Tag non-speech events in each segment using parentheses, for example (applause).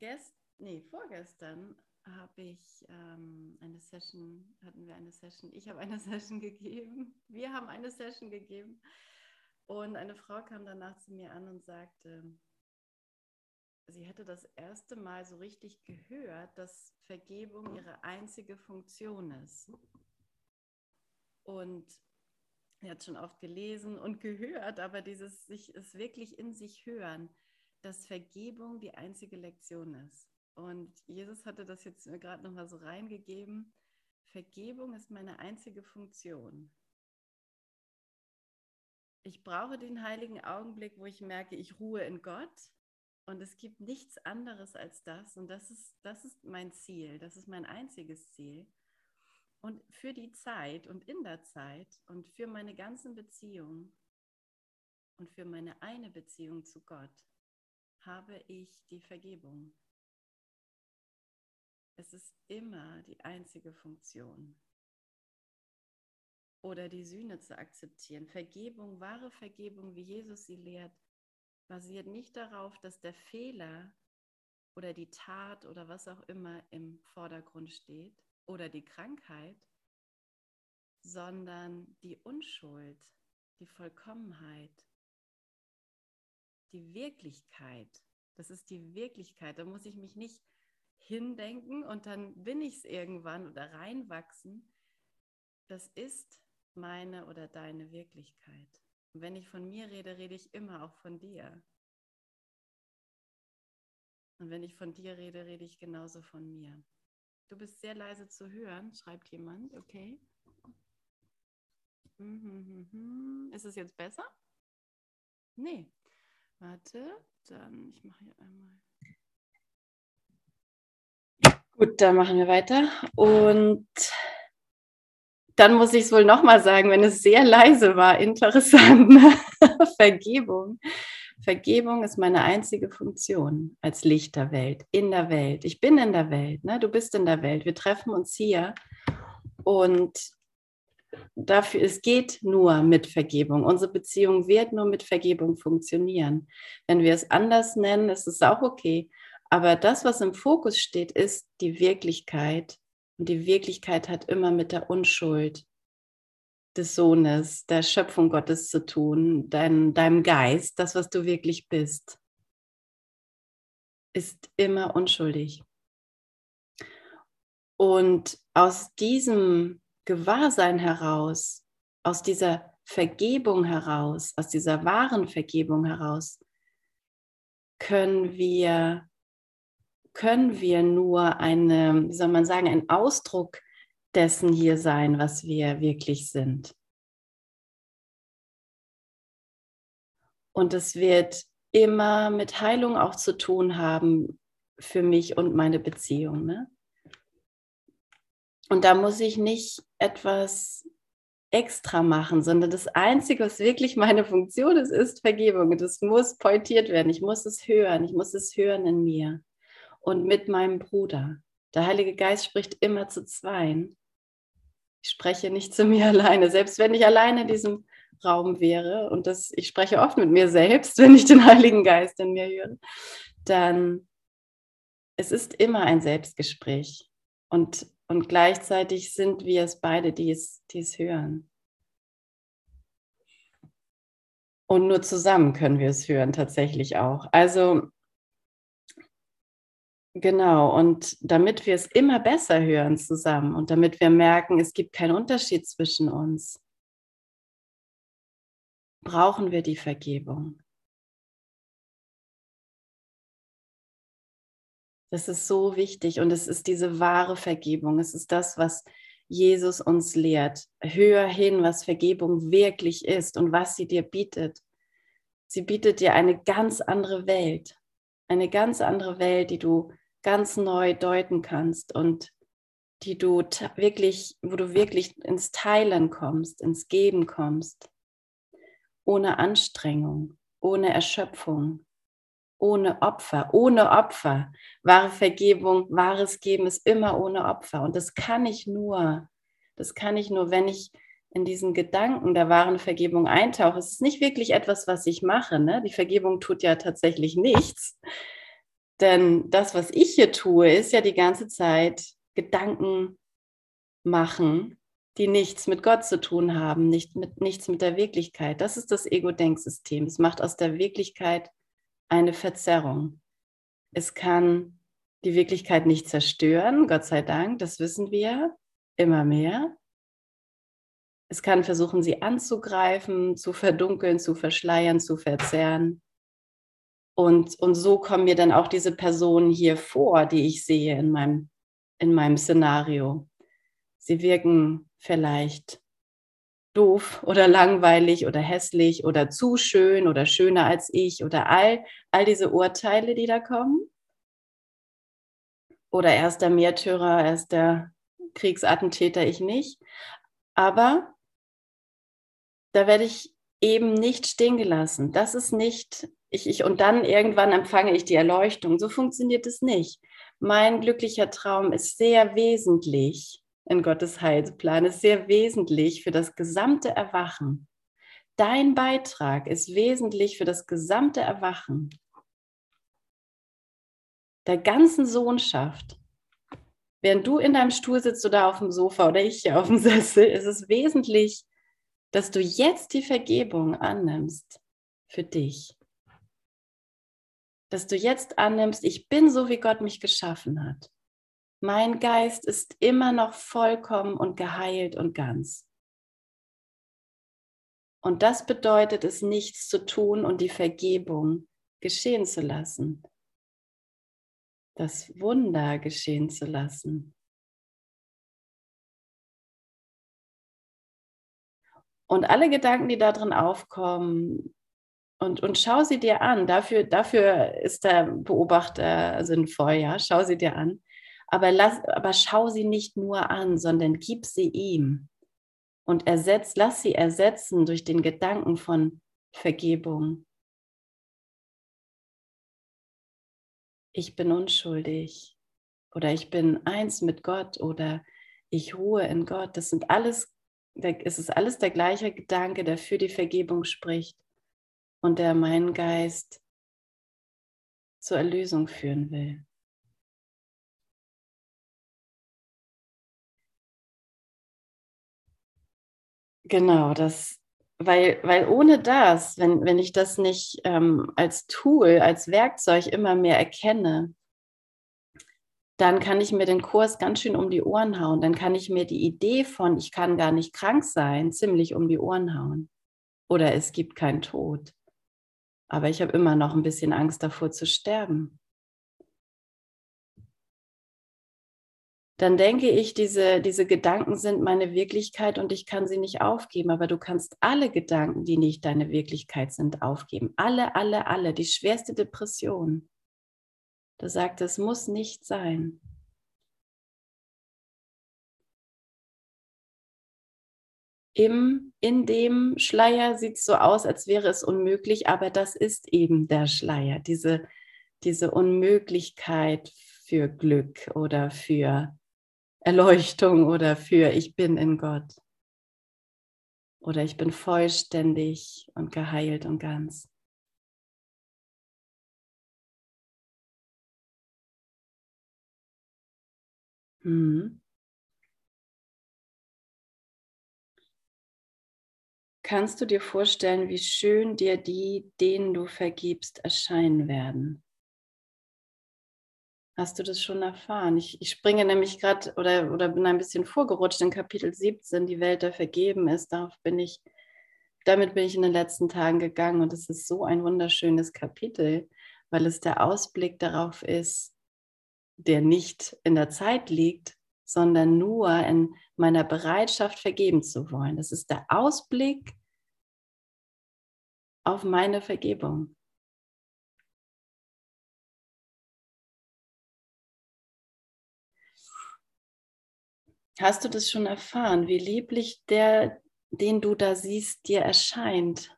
gest nee, vorgestern habe ich ähm, eine Session, hatten wir eine Session, ich habe eine (laughs) Session gegeben, wir haben eine Session gegeben. Und eine Frau kam danach zu mir an und sagte, sie hätte das erste Mal so richtig gehört, dass Vergebung ihre einzige Funktion ist. Und er hat schon oft gelesen und gehört, aber dieses sich es wirklich in sich hören, dass Vergebung die einzige Lektion ist. Und Jesus hatte das jetzt gerade nochmal so reingegeben. Vergebung ist meine einzige Funktion. Ich brauche den heiligen Augenblick, wo ich merke, ich ruhe in Gott und es gibt nichts anderes als das. Und das ist, das ist mein Ziel, das ist mein einziges Ziel. Und für die Zeit und in der Zeit und für meine ganzen Beziehungen und für meine eine Beziehung zu Gott habe ich die Vergebung. Es ist immer die einzige Funktion. Oder die Sühne zu akzeptieren. Vergebung, wahre Vergebung, wie Jesus sie lehrt, basiert nicht darauf, dass der Fehler oder die Tat oder was auch immer im Vordergrund steht oder die Krankheit, sondern die Unschuld, die Vollkommenheit, die Wirklichkeit. Das ist die Wirklichkeit. Da muss ich mich nicht hindenken und dann bin ich es irgendwann oder reinwachsen. Das ist meine oder deine Wirklichkeit. Und wenn ich von mir rede, rede ich immer auch von dir. Und wenn ich von dir rede, rede ich genauso von mir. Du bist sehr leise zu hören, schreibt jemand, okay. Mhm, ist es jetzt besser? Nee. Warte, dann, ich mache hier einmal. Gut, dann machen wir weiter. Und dann muss ich es wohl nochmal sagen, wenn es sehr leise war. Interessant. (laughs) Vergebung. Vergebung ist meine einzige Funktion als Licht der Welt, in der Welt. Ich bin in der Welt, ne? du bist in der Welt. Wir treffen uns hier und dafür, es geht nur mit Vergebung. Unsere Beziehung wird nur mit Vergebung funktionieren. Wenn wir es anders nennen, ist es auch okay. Aber das, was im Fokus steht, ist die Wirklichkeit. Und die Wirklichkeit hat immer mit der Unschuld des Sohnes, der Schöpfung Gottes zu tun, dein, deinem Geist, das, was du wirklich bist, ist immer unschuldig. Und aus diesem Gewahrsein heraus, aus dieser Vergebung heraus, aus dieser wahren Vergebung heraus, können wir können wir nur eine, wie soll man sagen, ein Ausdruck dessen hier sein, was wir wirklich sind. Und es wird immer mit Heilung auch zu tun haben für mich und meine Beziehung. Ne? Und da muss ich nicht etwas extra machen, sondern das Einzige, was wirklich meine Funktion ist, ist Vergebung. Das muss pointiert werden. Ich muss es hören. Ich muss es hören in mir und mit meinem Bruder. Der Heilige Geist spricht immer zu zweien. Ich spreche nicht zu mir (laughs) alleine, selbst wenn ich alleine in diesem Raum wäre und das, ich spreche oft mit mir selbst, (laughs) wenn ich den Heiligen Geist in mir höre, dann es ist immer ein Selbstgespräch und, und gleichzeitig sind wir es beide, die es, die es hören. Und nur zusammen können wir es hören, tatsächlich auch. Also Genau, und damit wir es immer besser hören zusammen und damit wir merken, es gibt keinen Unterschied zwischen uns, brauchen wir die Vergebung. Das ist so wichtig und es ist diese wahre Vergebung. Es ist das, was Jesus uns lehrt. Hör hin, was Vergebung wirklich ist und was sie dir bietet. Sie bietet dir eine ganz andere Welt, eine ganz andere Welt, die du ganz neu deuten kannst und die du wirklich, wo du wirklich ins Teilen kommst, ins Geben kommst, ohne Anstrengung, ohne Erschöpfung, ohne Opfer, ohne Opfer. Wahre Vergebung, wahres Geben ist immer ohne Opfer. Und das kann ich nur, das kann ich nur, wenn ich in diesen Gedanken der wahren Vergebung eintauche. Es ist nicht wirklich etwas, was ich mache. Ne? Die Vergebung tut ja tatsächlich nichts, Denn das, was ich hier tue, ist ja die ganze Zeit Gedanken machen, die nichts mit Gott zu tun haben, nicht mit, nichts mit der Wirklichkeit. Das ist das Ego-Denksystem. Es macht aus der Wirklichkeit eine Verzerrung. Es kann die Wirklichkeit nicht zerstören, Gott sei Dank, das wissen wir immer mehr. Es kann versuchen, sie anzugreifen, zu verdunkeln, zu verschleiern, zu verzerren. Und, und so kommen mir dann auch diese Personen hier vor, die ich sehe in meinem, in meinem Szenario. Sie wirken vielleicht doof oder langweilig oder hässlich oder zu schön oder schöner als ich oder all, all diese Urteile, die da kommen. Oder er ist der Märtyrer, er ist der Kriegsattentäter, ich nicht. Aber da werde ich eben nicht stehen gelassen. Das ist nicht, ich, ich, und dann irgendwann empfange ich die Erleuchtung. So funktioniert es nicht. Mein glücklicher Traum ist sehr wesentlich in Gottes Heilsplan, ist sehr wesentlich für das gesamte Erwachen. Dein Beitrag ist wesentlich für das gesamte Erwachen der ganzen Sohnschaft. Während du in deinem Stuhl sitzt oder auf dem Sofa oder ich hier auf dem (laughs) Sessel, ist es wesentlich, dass du jetzt die Vergebung annimmst für dich. Dass du jetzt annimmst, ich bin so, wie Gott mich geschaffen hat. Mein Geist ist immer noch vollkommen und geheilt und ganz. Und das bedeutet es, nichts zu tun und die Vergebung geschehen zu lassen. Das Wunder geschehen zu lassen. Und alle Gedanken, die da drin aufkommen, und, und schau sie dir an. Dafür, dafür ist der Beobachter sinnvoll, ja. Schau sie dir an. Aber, lass, aber schau sie nicht nur an, sondern gib sie ihm. Und ersetz, lass sie ersetzen durch den Gedanken von Vergebung. Ich bin unschuldig oder ich bin eins mit Gott oder ich ruhe in Gott. Das sind alles, es ist alles der gleiche Gedanke, der für die Vergebung spricht und der meinen Geist zur Erlösung führen will. Genau, das, weil, weil ohne das, wenn, wenn ich das nicht ähm, als Tool, als Werkzeug immer mehr erkenne, dann kann ich mir den Kurs ganz schön um die Ohren hauen. Dann kann ich mir die Idee von, ich kann gar nicht krank sein, ziemlich um die Ohren hauen. Oder es gibt keinen Tod. Aber ich habe immer noch ein bisschen Angst davor zu sterben. Dann denke ich, diese, diese Gedanken sind meine Wirklichkeit und ich kann sie nicht aufgeben. Aber du kannst alle Gedanken, die nicht deine Wirklichkeit sind, aufgeben. Alle, alle, alle. Die schwerste Depression. Du sagst, es muss nicht sein. Im, in dem Schleier sieht es so aus, als wäre es unmöglich, aber das ist eben der Schleier, diese, diese Unmöglichkeit für Glück oder für Erleuchtung oder für ich bin in Gott. Oder ich bin vollständig und geheilt und ganz. Hm. Kannst du dir vorstellen, wie schön dir die, denen du vergibst, erscheinen werden? Hast du das schon erfahren? Ich, ich springe nämlich gerade oder, oder bin ein bisschen vorgerutscht in Kapitel 17, die Welt, der vergeben ist. Darauf bin ich, damit bin ich in den letzten Tagen gegangen und es ist so ein wunderschönes Kapitel, weil es der Ausblick darauf ist, der nicht in der Zeit liegt, sondern nur in meiner Bereitschaft vergeben zu wollen. Das ist der Ausblick auf meine Vergebung. Hast du das schon erfahren, wie lieblich der, den du da siehst, dir erscheint?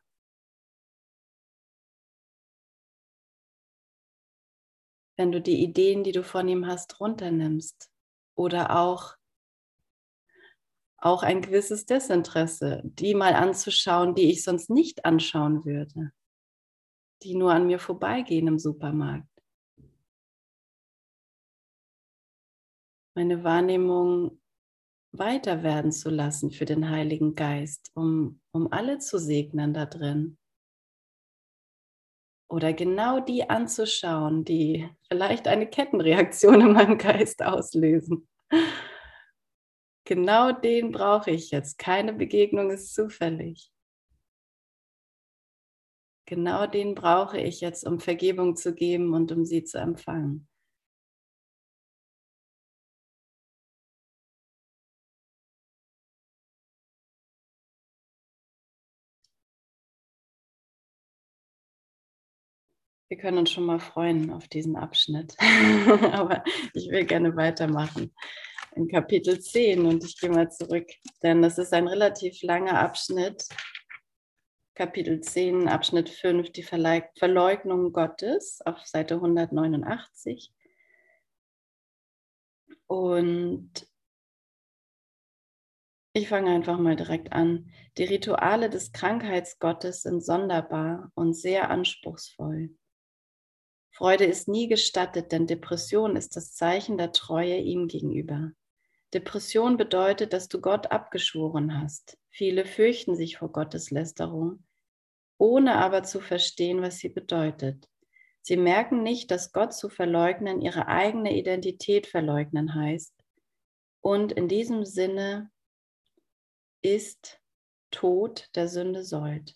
Wenn du die Ideen, die du von ihm hast, runternimmst oder auch auch ein gewisses Desinteresse, die mal anzuschauen, die ich sonst nicht anschauen würde, die nur an mir vorbeigehen im Supermarkt. meine Wahrnehmung weiter werden zu lassen für den Heiligen Geist, um, um alle zu segnen da drin. Oder genau die anzuschauen, die vielleicht eine Kettenreaktion in meinem Geist auslösen. Genau den brauche ich jetzt. Keine Begegnung ist zufällig. Genau den brauche ich jetzt, um Vergebung zu geben und um sie zu empfangen. Wir können uns schon mal freuen auf diesen Abschnitt. (laughs) Aber ich will gerne weitermachen in Kapitel 10 und ich gehe mal zurück, denn das ist ein relativ langer Abschnitt. Kapitel 10, Abschnitt 5, die Verleugnung Gottes auf Seite 189. Und ich fange einfach mal direkt an. Die Rituale des Krankheitsgottes sind sonderbar und sehr anspruchsvoll. Freude ist nie gestattet, denn Depression ist das Zeichen der Treue ihm gegenüber. Depression bedeutet, dass du Gott abgeschworen hast. Viele fürchten sich vor Gottes Lästerung, ohne aber zu verstehen, was sie bedeutet. Sie merken nicht, dass Gott zu verleugnen ihre eigene Identität verleugnen heißt. Und in diesem Sinne ist Tod der Sünde sollt.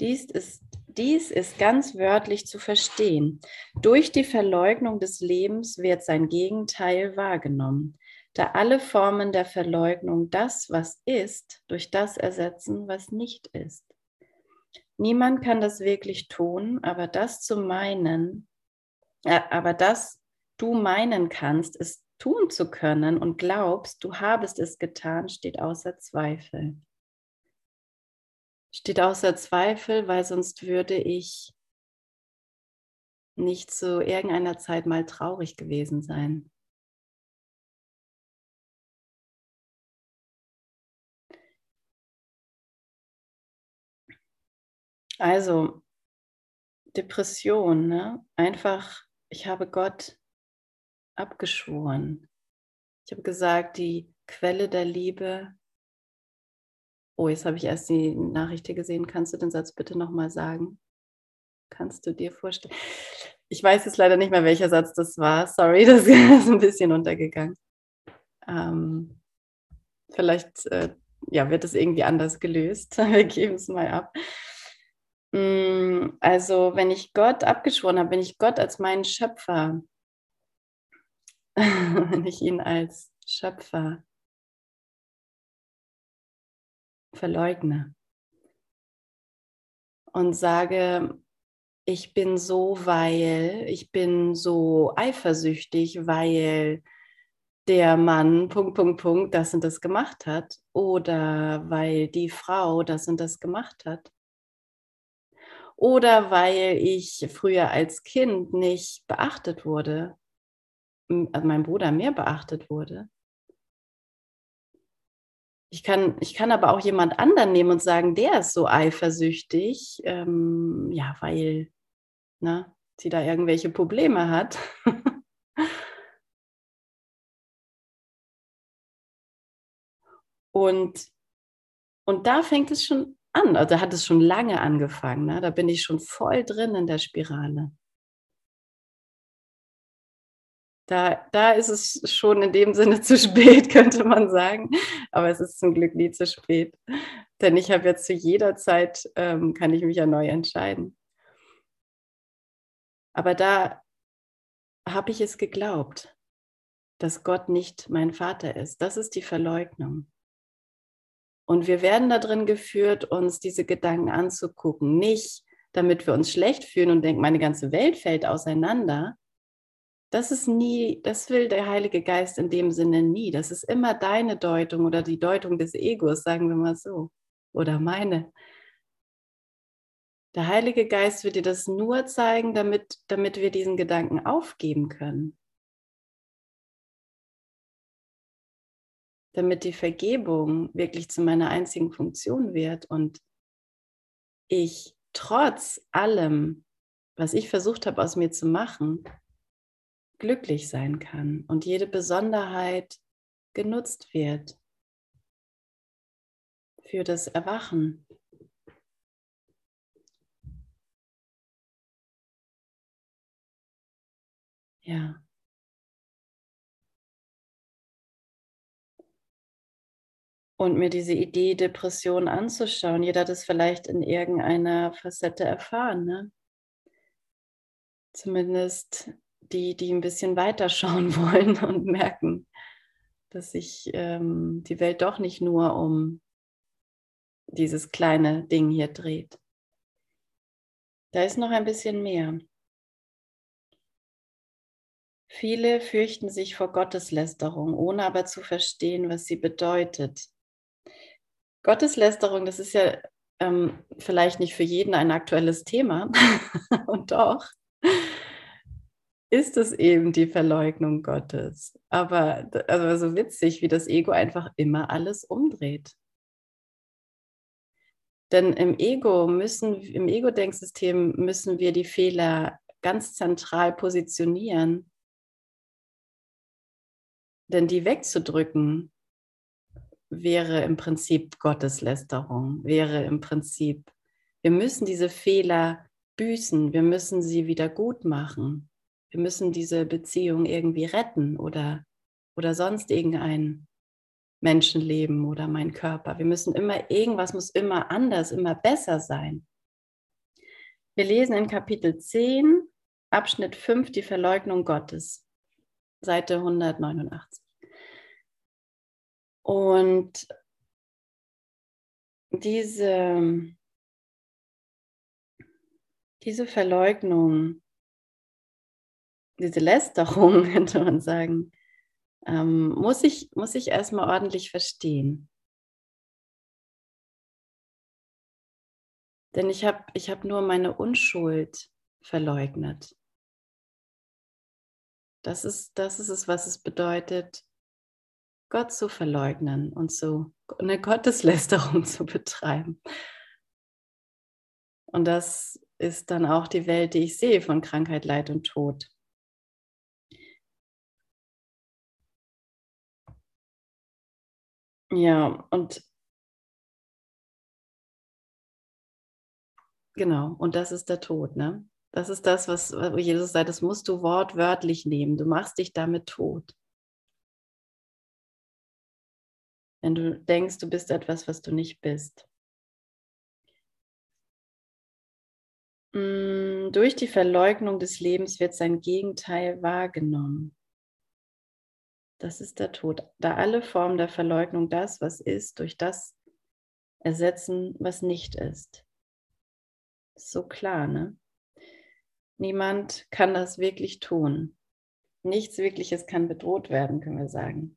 Dies ist, dies ist ganz wörtlich zu verstehen. Durch die Verleugnung des Lebens wird sein Gegenteil wahrgenommen, da alle Formen der Verleugnung das, was ist, durch das ersetzen, was nicht ist. Niemand kann das wirklich tun, aber das zu meinen, äh, aber das du meinen kannst, es tun zu können und glaubst, du habest es getan, steht außer Zweifel steht außer Zweifel, weil sonst würde ich nicht zu irgendeiner Zeit mal traurig gewesen sein. Also Depression, ne? einfach, ich habe Gott abgeschworen. Ich habe gesagt, die Quelle der Liebe Oh, jetzt habe ich erst die Nachricht hier gesehen. Kannst du den Satz bitte nochmal sagen? Kannst du dir vorstellen? Ich weiß jetzt leider nicht mehr, welcher Satz das war. Sorry, (laughs) das ist ein bisschen untergegangen. Ähm, vielleicht äh, ja, wird es irgendwie anders gelöst. (laughs) Wir geben es mal ab. Mm, also, wenn ich Gott abgeschworen habe, wenn ich Gott als meinen Schöpfer, (laughs) wenn ich ihn als Schöpfer verleugne und sage, ich bin so, weil, ich bin so eifersüchtig, weil der Mann, Punkt, Punkt, Punkt, das und das gemacht hat oder weil die Frau das und das gemacht hat. Oder weil ich früher als Kind nicht beachtet wurde, also mein Bruder mehr beachtet wurde. Ich kann, ich kann aber auch jemand anderen nehmen und sagen, der ist so eifersüchtig, ähm, ja, weil ne, sie da irgendwelche Probleme hat. (laughs) und, und da fängt es schon an, also hat es schon lange angefangen. Ne? Da bin ich schon voll drin in der Spirale. Da, da ist es schon in dem Sinne (laughs) zu spät, könnte man sagen. Aber es ist zum Glück nie zu spät. Denn ich habe jetzt zu jeder Zeit, ähm, kann ich mich ja neu entscheiden. Aber da habe ich es geglaubt, dass Gott nicht mein Vater ist. Das ist die Verleugnung. Und wir werden darin geführt, uns diese Gedanken anzugucken. Nicht, damit wir uns schlecht fühlen und denken, meine ganze Welt fällt auseinander, das ist nie, das will der Heilige Geist in dem Sinne nie. Das ist immer deine Deutung oder die Deutung des Egos, sagen wir mal so. Oder meine. Der Heilige Geist wird dir das nur zeigen, damit, damit wir diesen Gedanken aufgeben können. Damit die Vergebung wirklich zu meiner einzigen Funktion wird und ich trotz allem, was ich versucht habe aus mir zu machen, glücklich sein kann und jede Besonderheit genutzt wird für das Erwachen. Ja. Und mir diese Idee, Depression anzuschauen. Jeder hat es vielleicht in irgendeiner Facette erfahren. Ne? Zumindest die, die ein bisschen weiter schauen (laughs) wollen und merken, dass sich ähm, die Welt doch nicht nur um dieses kleine Ding hier dreht. Da ist noch ein bisschen mehr. Viele fürchten sich vor Gotteslästerung, ohne aber zu verstehen, was sie bedeutet. Gotteslästerung, das ist ja ähm, vielleicht nicht für jeden ein aktuelles Thema, (laughs) und doch ist es eben die Verleugnung Gottes. Aber also so witzig, wie das Ego einfach immer alles umdreht. Denn im Ego müssen, im Ego-Denksystem müssen wir die Fehler ganz zentral positionieren. Denn die wegzudrücken wäre im Prinzip Gotteslästerung, wäre im Prinzip, wir müssen diese Fehler büßen, wir müssen sie wieder gut machen wir müssen diese Beziehung irgendwie retten oder, oder sonst irgendein Menschenleben oder mein Körper. Wir müssen immer, irgendwas muss immer anders, immer besser sein. Wir lesen in Kapitel 10, Abschnitt 5, die Verleugnung Gottes, Seite 189. Und diese, diese Verleugnung diese Lästerung, (laughs) könnte man sagen, ähm, muss, ich, muss ich erstmal ordentlich verstehen. Denn ich habe ich hab nur meine Unschuld verleugnet. Das ist, das ist es, was es bedeutet, Gott zu verleugnen und so eine Gotteslästerung (laughs) zu betreiben. Und das ist dann auch die Welt, die ich sehe von Krankheit, Leid und Tod. Ja, und genau, und das ist der Tod, ne? Das ist das, was wo Jesus sagt, das musst du wortwörtlich nehmen. Du machst dich damit tot. Wenn du denkst, du bist etwas, was du nicht bist. Mm, durch die Verleugnung des Lebens wird sein Gegenteil wahrgenommen. Das ist der Tod. Da alle Formen der Verleugnung das, was ist, durch das ersetzen, was nicht ist. so klar, ne? Niemand kann das wirklich tun. Nichts Wirkliches kann bedroht werden, können wir sagen.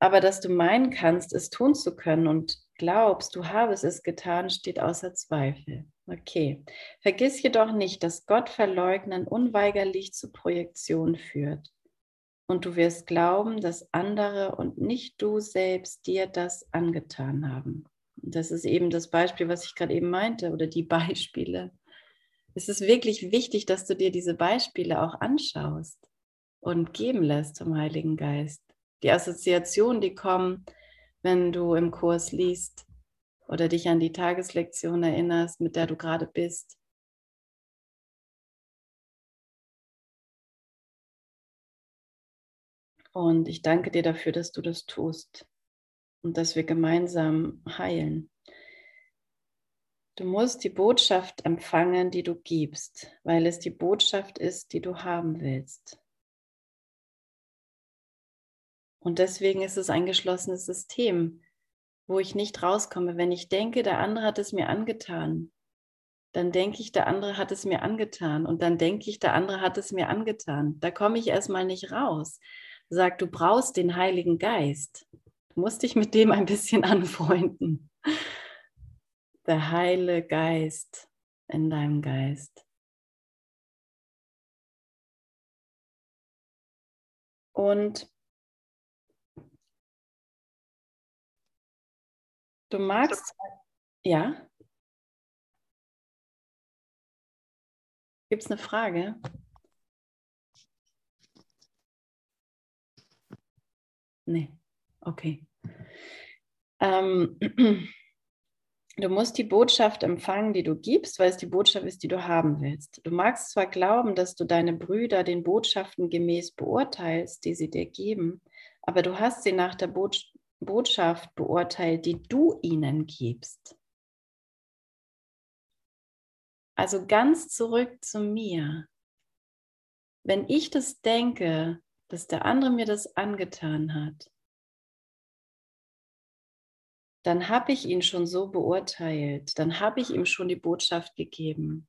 Aber dass du meinen kannst, es tun zu können und glaubst, du habest es getan, steht außer Zweifel. Okay. Vergiss jedoch nicht, dass Gott verleugnen unweigerlich zu Projektion führt und du wirst glauben, dass andere und nicht du selbst dir das angetan haben. Das ist eben das Beispiel, was ich gerade eben meinte, oder die Beispiele. Es ist wirklich wichtig, dass du dir diese Beispiele auch anschaust und geben lässt zum Heiligen Geist. Die Assoziationen, die kommen, wenn du im Kurs liest oder dich an die Tageslektion erinnerst, mit der du gerade bist. Und ich danke dir dafür, dass du das tust und dass wir gemeinsam heilen. Du musst die Botschaft empfangen, die du gibst, weil es die Botschaft ist, die du haben willst. Und deswegen ist es ein geschlossenes System, wo ich nicht rauskomme. Wenn ich denke, der andere hat es mir angetan, dann denke ich, der andere hat es mir angetan. Und dann denke ich, der andere hat es mir angetan. Da komme ich erstmal nicht raus sagt, du brauchst den Heiligen Geist. Du musst dich mit dem ein bisschen (laughs) anfreunden. Der Heilige Geist in deinem Geist. Und du magst, ja? Gibt es eine Frage? Nee, okay. Ähm, (clears throat) du musst die Botschaft empfangen, die du gibst, weil es die Botschaft ist, die du haben willst. Du magst zwar glauben, dass du deine Brüder den Botschaften gemäß beurteilst, die sie dir geben, aber du hast sie nach der Botschaft beurteilt, die du ihnen gibst. Also ganz zurück zu mir. Wenn ich das denke, dass der andere mir das angetan hat, dann habe ich ihn schon so beurteilt, dann habe ich ihm schon die Botschaft gegeben.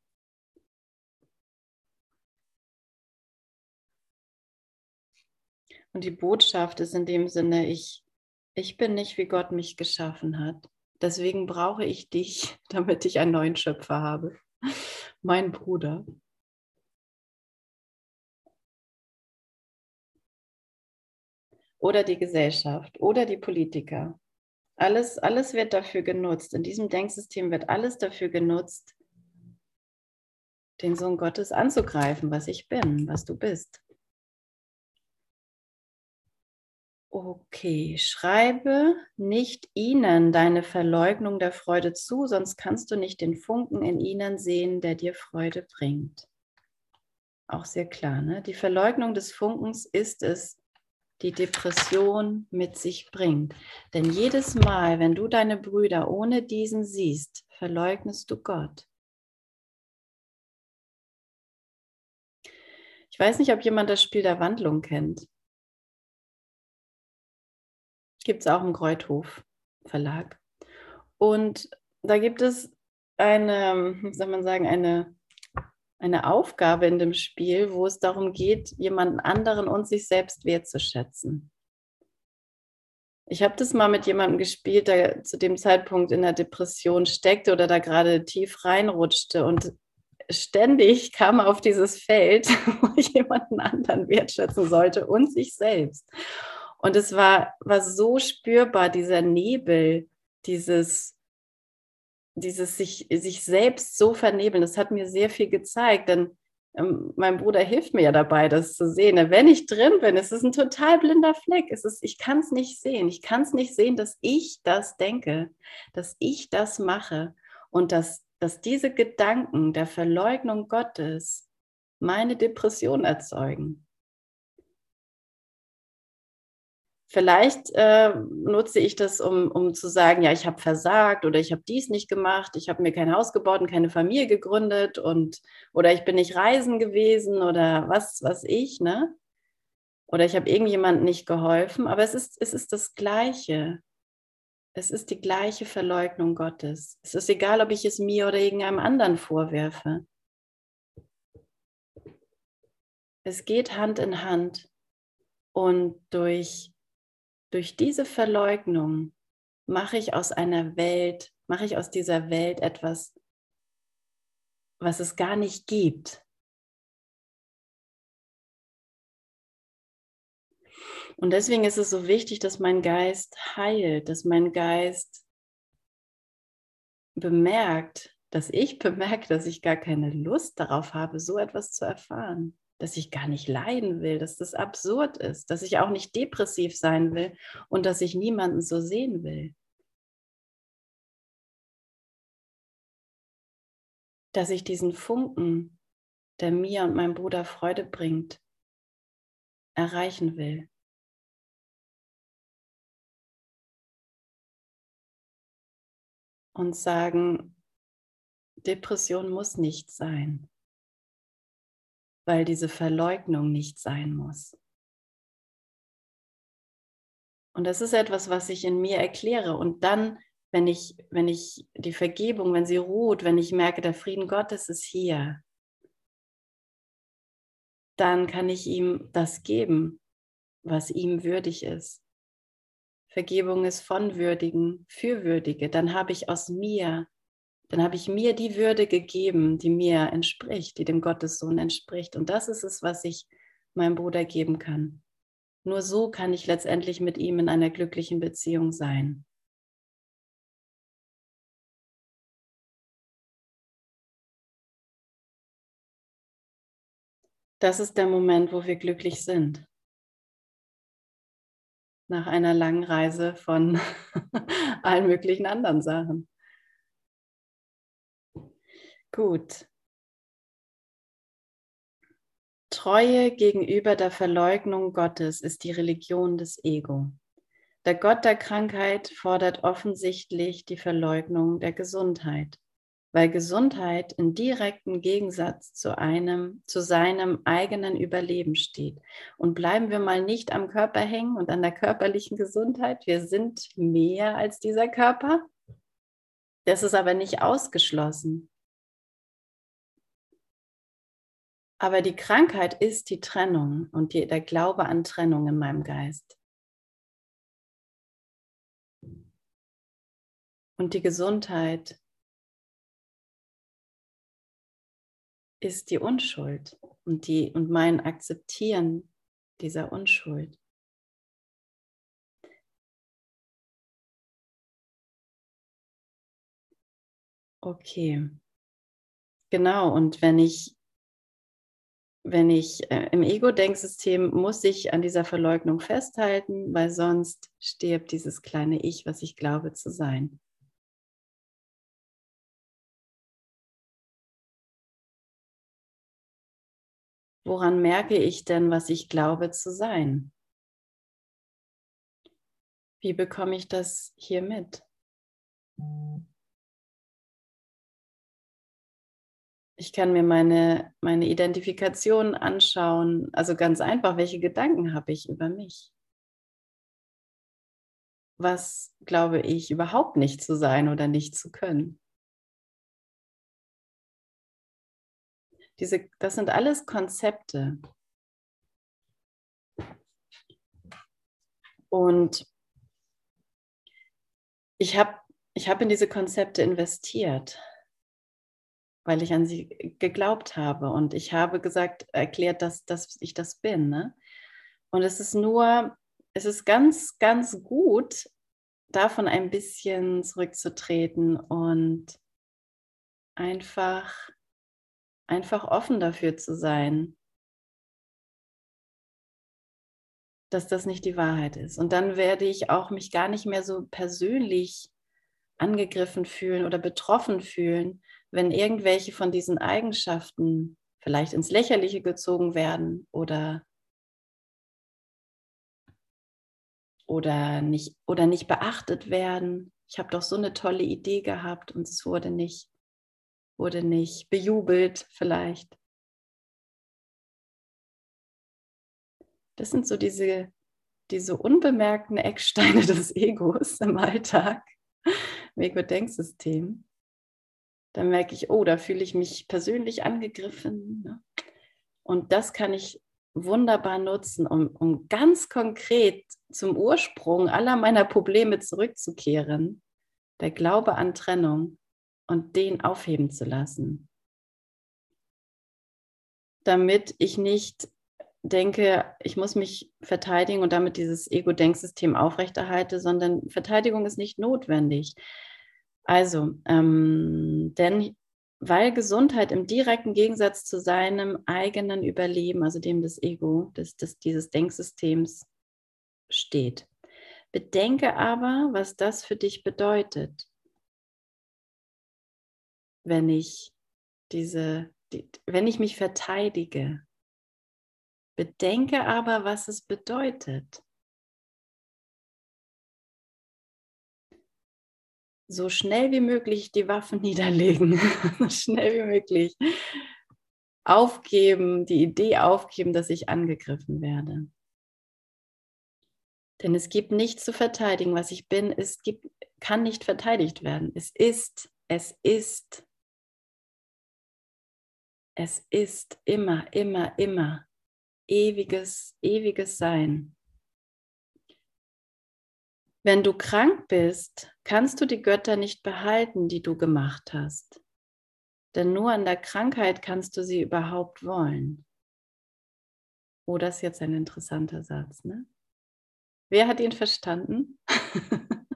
Und die Botschaft ist in dem Sinne, ich, ich bin nicht, wie Gott mich geschaffen hat. Deswegen brauche ich dich, (laughs) damit ich einen neuen Schöpfer habe. Mein Bruder. Oder die Gesellschaft oder die Politiker alles, alles wird dafür genutzt. In diesem Denksystem wird alles dafür genutzt, den Sohn Gottes anzugreifen, was ich bin, was du bist. Okay, schreibe nicht ihnen deine Verleugnung der Freude zu, sonst kannst du nicht den Funken in ihnen sehen, der dir Freude bringt. Auch sehr klar, ne? Die Verleugnung des Funkens ist es, die Depression mit sich bringt. Denn jedes Mal, wenn du deine Brüder ohne diesen siehst, verleugnest du Gott. Ich weiß nicht, ob jemand das Spiel der Wandlung kennt. Gibt es auch im Kreuthof Verlag. Und da gibt es eine, wie soll man sagen, eine eine Aufgabe in dem Spiel, wo es darum geht, jemanden anderen und sich selbst wertzuschätzen. Ich habe das mal mit jemandem gespielt, der zu dem Zeitpunkt in der Depression steckte oder da gerade tief reinrutschte und ständig kam auf dieses Feld, (laughs) wo ich jemanden anderen wertschätzen sollte und sich selbst. Und es war, war so spürbar, dieser Nebel, dieses dieses sich, sich selbst so vernebeln, das hat mir sehr viel gezeigt, denn ähm, mein Bruder hilft mir ja dabei, das zu sehen. Wenn ich drin bin, es ist ein total blinder Fleck. Es ist, ich kann es nicht sehen. Ich kann es nicht sehen, dass ich das denke, dass ich das mache und dass, dass diese Gedanken der Verleugnung Gottes meine Depression erzeugen. Vielleicht äh, nutze ich das, um, um zu sagen, ja, ich habe versagt oder ich habe dies nicht gemacht, ich habe mir kein Haus gebaut und keine Familie gegründet und oder ich bin nicht reisen gewesen oder was, was ich, ne? Oder ich habe irgendjemandem nicht geholfen, aber es ist, es ist das Gleiche. Es ist die gleiche Verleugnung Gottes. Es ist egal, ob ich es mir oder irgendeinem anderen vorwerfe. Es geht Hand in Hand. Und durch durch diese Verleugnung mache ich aus einer Welt, mache ich aus dieser Welt etwas, was es gar nicht gibt. Und deswegen ist es so wichtig, dass mein Geist heilt, dass mein Geist bemerkt, dass ich (laughs) bemerke, dass ich gar keine Lust darauf habe, so etwas zu erfahren dass ich gar nicht leiden will, dass das absurd ist, dass ich auch nicht depressiv sein will und dass ich niemanden so sehen will. Dass ich diesen Funken, der mir und meinem Bruder Freude bringt, erreichen will. Und sagen, Depression muss nicht sein weil diese Verleugnung nicht sein muss. Und das ist etwas, was ich in mir erkläre. Und dann, wenn ich, wenn ich die Vergebung, wenn sie ruht, wenn ich merke, der Frieden Gottes ist hier, dann kann ich ihm das geben, was ihm würdig ist. Vergebung ist von Würdigen für Würdige. Dann habe ich aus mir dann habe ich mir die Würde gegeben, die mir entspricht, die dem Gottessohn entspricht. Und das ist es, was ich meinem Bruder geben kann. Nur so kann ich letztendlich mit ihm in einer glücklichen Beziehung sein. Das ist der Moment, wo wir glücklich sind. nach einer langen Reise von (laughs) allen möglichen anderen Sachen. Gut. Treue gegenüber der Verleugnung Gottes ist die Religion des Ego. Der Gott der Krankheit fordert offensichtlich die Verleugnung der Gesundheit, weil Gesundheit in direktem Gegensatz zu einem, zu seinem eigenen Überleben steht. Und bleiben wir mal nicht am Körper hängen und an der körperlichen Gesundheit. Wir sind mehr als dieser Körper. Das ist aber nicht ausgeschlossen. Aber die Krankheit ist die Trennung und die, der Glaube an Trennung in meinem Geist. Und die Gesundheit ist die Unschuld und, die, und mein Akzeptieren dieser Unschuld. Okay. Genau, und wenn ich wenn ich äh, im Ego-Denksystem muss ich an dieser Verleugnung festhalten, weil sonst stirbt dieses kleine Ich, was ich glaube zu sein. Woran merke ich denn, was ich glaube zu sein? Wie bekomme ich das hier mit? Ich kann mir meine, meine Identifikation anschauen. Also ganz einfach, welche Gedanken habe ich über mich? Was glaube ich überhaupt nicht zu sein oder nicht zu können? Diese, das sind alles Konzepte. Und ich habe ich hab in diese Konzepte investiert weil ich an sie geglaubt habe. Und ich habe gesagt, erklärt, dass, dass ich das bin. Ne? Und es ist nur, es ist ganz, ganz gut, davon ein bisschen zurückzutreten und einfach, einfach offen dafür zu sein, dass das nicht die Wahrheit ist. Und dann werde ich auch mich gar nicht mehr so persönlich angegriffen fühlen oder betroffen fühlen, wenn irgendwelche von diesen Eigenschaften vielleicht ins Lächerliche gezogen werden oder, oder, nicht, oder nicht beachtet werden. Ich habe doch so eine tolle Idee gehabt und es wurde nicht, wurde nicht bejubelt vielleicht. Das sind so diese, diese unbemerkten Ecksteine (laughs) des Egos im Alltag, im Ego-Denksystem dann merke ich, oh, da fühle ich mich persönlich angegriffen. Ne? Und das kann ich wunderbar nutzen, um, um ganz konkret zum Ursprung aller meiner Probleme zurückzukehren, der Glaube an Trennung und den aufheben zu lassen. Damit ich nicht denke, ich muss mich verteidigen und damit dieses Ego-Denksystem aufrechterhalte, sondern Verteidigung ist nicht notwendig. Also, ähm, denn weil Gesundheit im direkten Gegensatz zu seinem eigenen Überleben, also dem des Ego, des, des, dieses Denksystems steht. Bedenke aber, was das für dich bedeutet, wenn ich diese, die, wenn ich mich verteidige. Bedenke aber, was es bedeutet. So schnell wie möglich die Waffen (laughs) niederlegen, so schnell wie möglich aufgeben, die Idee aufgeben, dass ich angegriffen werde. Denn es gibt nichts zu verteidigen, was ich bin. Es gibt, kann nicht verteidigt werden. Es ist, es ist, es ist immer, immer, immer ewiges, ewiges Sein. Wenn du krank bist, kannst du die Götter nicht behalten, die du gemacht hast. Denn nur an der Krankheit kannst du sie überhaupt wollen. Oh, das ist jetzt ein interessanter Satz, ne? Wer hat ihn verstanden? (laughs)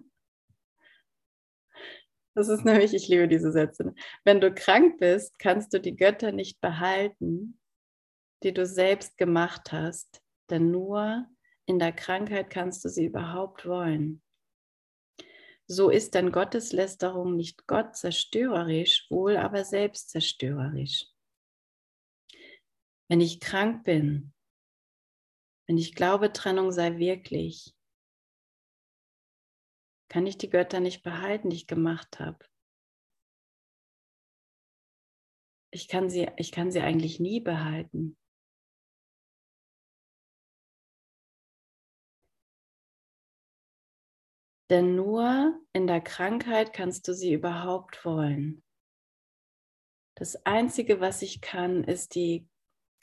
das ist nämlich, ich liebe diese Sätze. Ne? Wenn du krank bist, kannst du die Götter nicht behalten, die du selbst gemacht hast, denn nur in der Krankheit kannst du sie überhaupt wollen. So ist dann Gotteslästerung nicht Gott zerstörerisch, wohl aber selbstzerstörerisch. Wenn ich krank bin, wenn ich glaube, Trennung sei wirklich, kann ich die Götter nicht behalten, die ich gemacht habe. Ich kann sie, ich kann sie eigentlich nie behalten. Denn nur in der Krankheit kannst du sie überhaupt wollen. Das Einzige, was ich kann, ist die,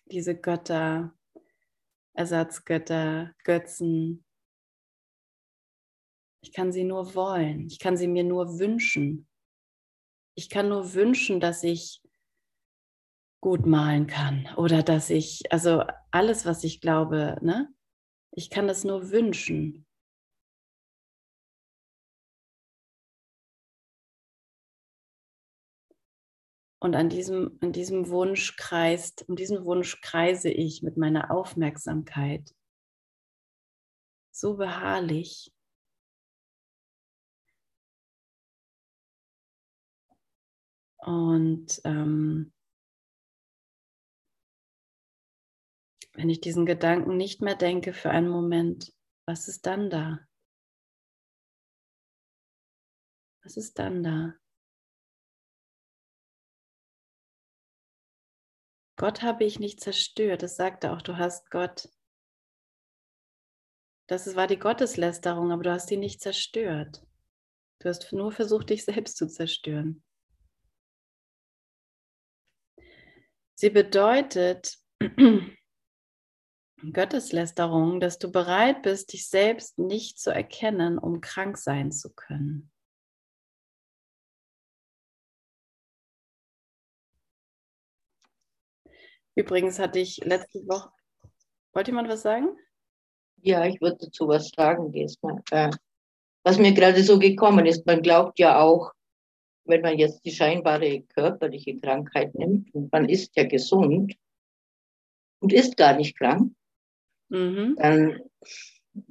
diese Götter, Ersatzgötter, Götzen. Ich kann sie nur wollen. Ich kann sie mir nur wünschen. Ich kann nur wünschen, dass ich gut malen kann oder dass ich, also alles, was ich glaube, ne? Ich kann das nur wünschen. Und an diesem, an diesem Wunsch kreist, um diesen Wunsch kreise ich mit meiner Aufmerksamkeit. So beharrlich. Und ähm, wenn ich diesen Gedanken nicht mehr denke für einen Moment, was ist dann da? Was ist dann da? Gott habe ich nicht zerstört. Das sagte auch, du hast Gott. Das war die Gotteslästerung, aber du hast ihn nicht zerstört. Du hast nur versucht, dich selbst zu zerstören. Sie bedeutet (clears throat) Gotteslästerung, dass du bereit bist, dich selbst nicht zu erkennen, um krank sein zu können. Übrigens hatte ich letzte Woche. Wollte jemand was sagen? Ja, ich würde dazu was sagen, Gesma. Äh, was mir gerade so gekommen ist, man glaubt ja auch, wenn man jetzt die scheinbare körperliche Krankheit nimmt und man ist ja gesund und ist gar nicht krank, mhm. dann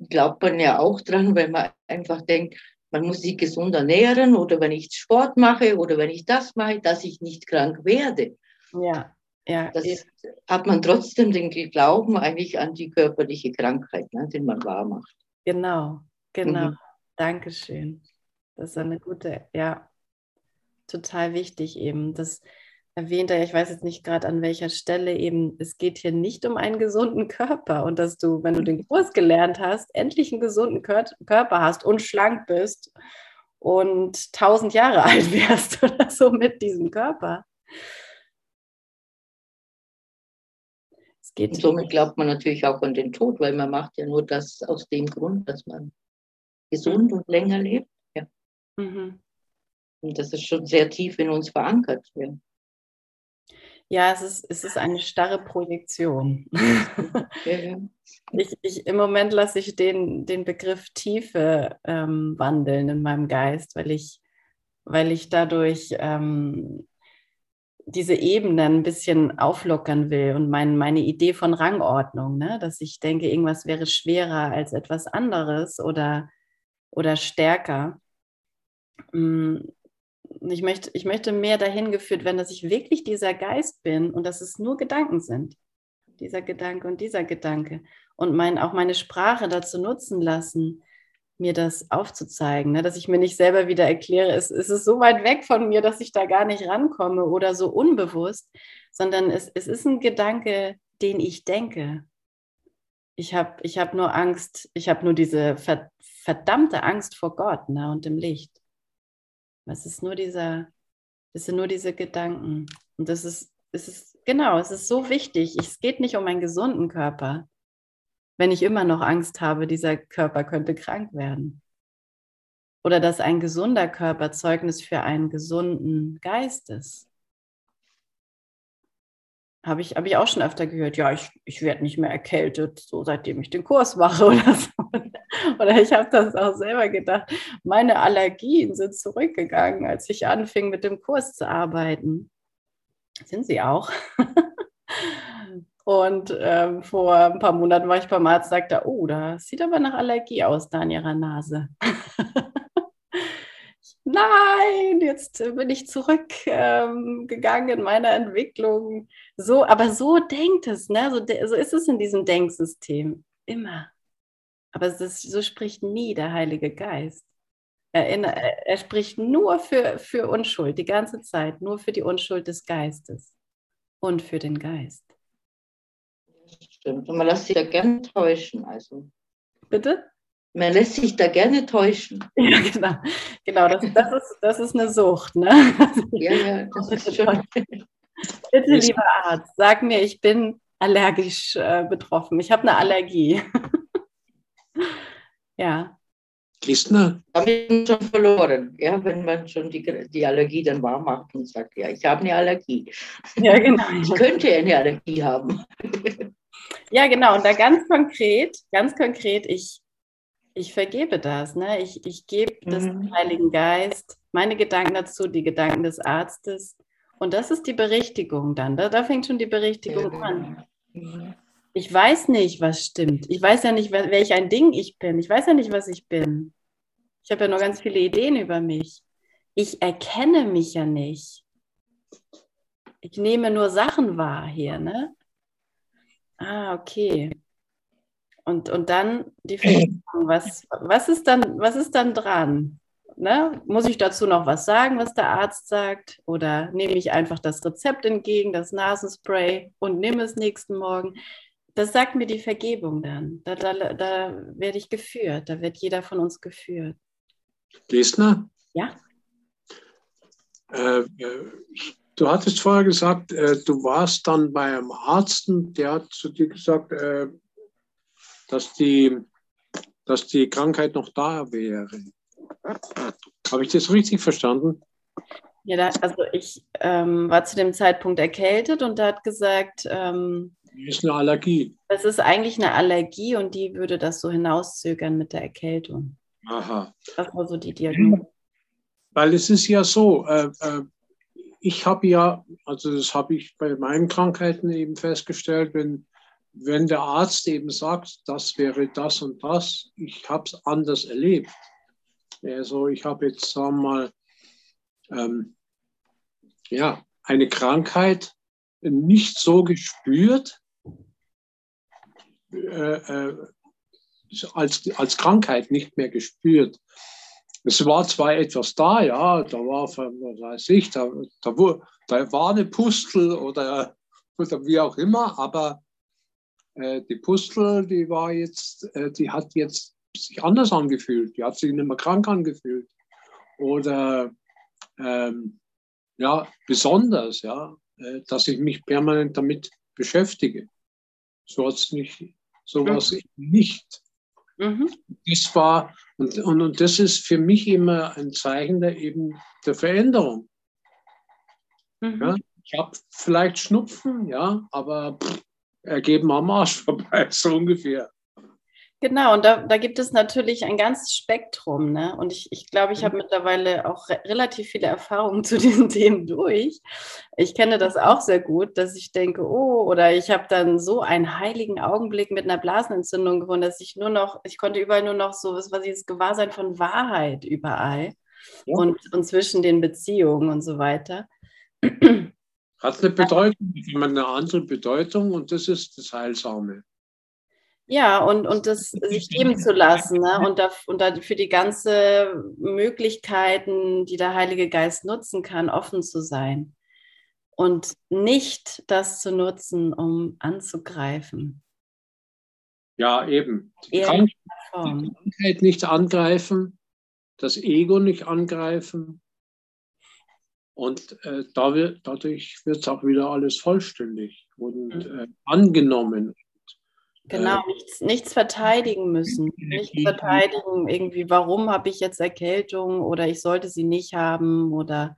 glaubt man ja auch dran, weil man einfach denkt, man muss sich gesund ernähren oder wenn ich Sport mache oder wenn ich das mache, dass ich nicht krank werde. Ja. Ja, das eben. hat man trotzdem den Glauben eigentlich an die körperliche Krankheit, ne, den man wahr macht. Genau, genau. Mhm. Dankeschön. Das ist eine gute, ja, total wichtig eben. Das erwähnt er, ich weiß jetzt nicht gerade an welcher Stelle eben, es geht hier nicht um einen gesunden Körper und dass du, wenn du den Kurs gelernt hast, endlich einen gesunden Körper hast und schlank bist und tausend Jahre (laughs) alt wärst oder so mit diesem Körper. Geht. Und somit glaubt man natürlich auch an den Tod, weil man macht ja nur das aus dem Grund, dass man gesund und länger lebt. Ja. Mhm. Und das ist schon sehr tief in uns verankert. Ja. Ja, es ist, es ist eine starre Projektion. Ja, ja. (laughs) Ich, ich, Im Moment lasse ich den, den Begriff Tiefe ähm, wandeln in meinem Geist, weil ich, weil ich dadurch ähm, diese Ebenen ein bisschen auflockern will und mein, meine Idee von Rangordnung, ne? dass ich denke, irgendwas wäre schwerer als etwas anderes oder, oder stärker. Mm, ich möchte, ich möchte mehr dahin geführt werden, dass ich wirklich dieser Geist bin und dass es nur Gedanken sind. Dieser Gedanke und dieser Gedanke. Und mein, auch meine Sprache dazu nutzen lassen, mir das aufzuzeigen, ne? dass ich mir nicht selber wieder erkläre, es, es ist so weit weg von mir, dass ich da gar nicht rankomme oder so unbewusst, sondern es, es ist ein Gedanke, den ich denke. Ich habe ich hab nur Angst, ich habe nur diese verdammte Angst vor Gott ne, und dem Licht. Es ist nur dieser, es sind nur diese Gedanken. Und das ist, es ist, genau, es ist so wichtig. Es geht nicht um einen gesunden Körper wenn ich immer noch Angst habe, dieser Körper könnte krank werden. Oder dass ein gesunder Körper Zeugnis für einen gesunden Geist ist. Habe ich, hab ich auch schon öfter gehört, ja, ich, ich werde nicht mehr erkältet, so seitdem ich den Kurs mache (laughs) oder so. Oder ich habe das auch selber gedacht, meine Allergien sind zurückgegangen, als ich anfing mit dem Kurs zu arbeiten. Sind sie auch. (laughs) Und ähm, vor ein paar Monaten war ich beim Arzt, sagte, oh, das sieht aber nach Allergie aus da an ihrer Nase. (laughs) Nein, jetzt bin ich zurückgegangen ähm, in meiner Entwicklung. So, aber so denkt es, ne? So, so ist es in diesem Denksystem. Immer. Aber ist, so spricht nie der Heilige Geist. Er, er, spricht nur für, für Unschuld, die ganze Zeit, nur für die Unschuld des Geistes und für den Geist. Stimmt. Und man lässt sich da gerne täuschen. Also. Bitte? Man lässt sich da gerne täuschen. (laughs) Ja, genau. Genau, das, das, ist, das ist eine Sucht. Ne? Ja, ja, das ist schon. Bitte, lieber Arzt, sag mir, ich bin allergisch äh, betroffen. Ich habe eine Allergie. (laughs) ja. Kistner? Damit schon verloren, ja, wenn man schon die, die Allergie dann wahr macht und sagt, ja, ich habe eine Allergie. Ja, genau. Ich könnte eine Allergie haben. (laughs) Ja, genau. Und da ganz konkret, ganz konkret, ich, ich vergebe das. Ne? Ich, ich gebe mhm. dem Heiligen Geist meine Gedanken dazu, die Gedanken des Arztes. Und das ist die Berichtigung dann. Da, da fängt schon die Berichtigung ja. an. Mhm. Ich weiß nicht, was stimmt. Ich weiß ja nicht, welch ein Ding ich bin. Ich weiß ja nicht, was ich bin. Ich habe ja nur ganz viele Ideen über mich. Ich erkenne mich ja nicht. Ich nehme nur Sachen wahr hier, ne? Ah, okay. Und, und dann die Vergebung. (laughs) Was, was, ist dann, was ist dann dran? Ne? Muss ich dazu noch was sagen, was der Arzt sagt? Oder nehme ich einfach das Rezept entgegen, das Nasenspray und nehme es nächsten Morgen? Das sagt mir die Vergebung dann. Da, da, da werde ich geführt. Da wird jeder von uns geführt. Gesner? Ja. Äh, äh Du hattest vorher gesagt, äh, du warst dann bei einem Arzt der hat zu dir gesagt, äh, dass, die, dass die Krankheit noch da wäre. Habe ich das richtig verstanden? Ja, da, also ich ähm, war zu dem Zeitpunkt erkältet und er hat gesagt, ähm, das ist eine Allergie. Das ist eigentlich eine Allergie und die würde das so hinauszögern mit der Erkältung. Aha. Das war so die Diagnose. Weil es ist ja so, äh, äh, ich habe ja, also das habe ich bei meinen Krankheiten eben festgestellt, wenn, wenn der Arzt eben sagt, das wäre das und das, ich habe es anders erlebt. Also ich habe jetzt, sagen wir mal, ähm, ja, eine Krankheit nicht so gespürt, äh, äh, als, als Krankheit nicht mehr gespürt. Es war zwar etwas da, ja, da war, was weiß ich, da, da, da war eine Pustel oder, oder wie auch immer, aber äh, die Pustel, die war jetzt, äh, die hat jetzt sich anders angefühlt, die hat sich nicht mehr krank angefühlt. Oder ähm, ja, besonders, ja, äh, dass ich mich permanent damit beschäftige. So hat es nicht, so war es mhm. nicht. Mhm. Das war, und, und, und das ist für mich immer ein Zeichen der, eben der Veränderung. Mhm. Ja, ich habe vielleicht Schnupfen, ja, aber pff, ergeben am Arsch (laughs) vorbei, so ungefähr. Genau, und da, da gibt es natürlich ein ganzes Spektrum. Ne? Und ich, ich glaube, ich habe mittlerweile auch re relativ viele Erfahrungen (laughs) zu diesen Themen durch. Ich kenne das auch sehr gut, dass ich denke, oh, oder ich habe dann so einen heiligen Augenblick mit einer Blasenentzündung gewonnen, dass ich nur noch, ich konnte überall nur noch so, was war dieses Gewahrsein von Wahrheit überall ja. und, und zwischen den Beziehungen und so weiter. Hat eine Bedeutung, eine andere Bedeutung und das ist das Heilsame. Ja, und, und das sich geben zu lassen ne? und, da, und da für die ganze Möglichkeiten, die der Heilige Geist nutzen kann, offen zu sein. Und nicht das zu nutzen, um anzugreifen. Ja, eben. Die, Krank die Krankheit nicht angreifen, das Ego nicht angreifen. Und äh, da wird, dadurch wird es auch wieder alles vollständig und mhm. äh, angenommen Genau, äh, nichts, nichts verteidigen müssen. Nichts verteidigen, irgendwie, warum habe ich jetzt Erkältung oder ich sollte sie nicht haben oder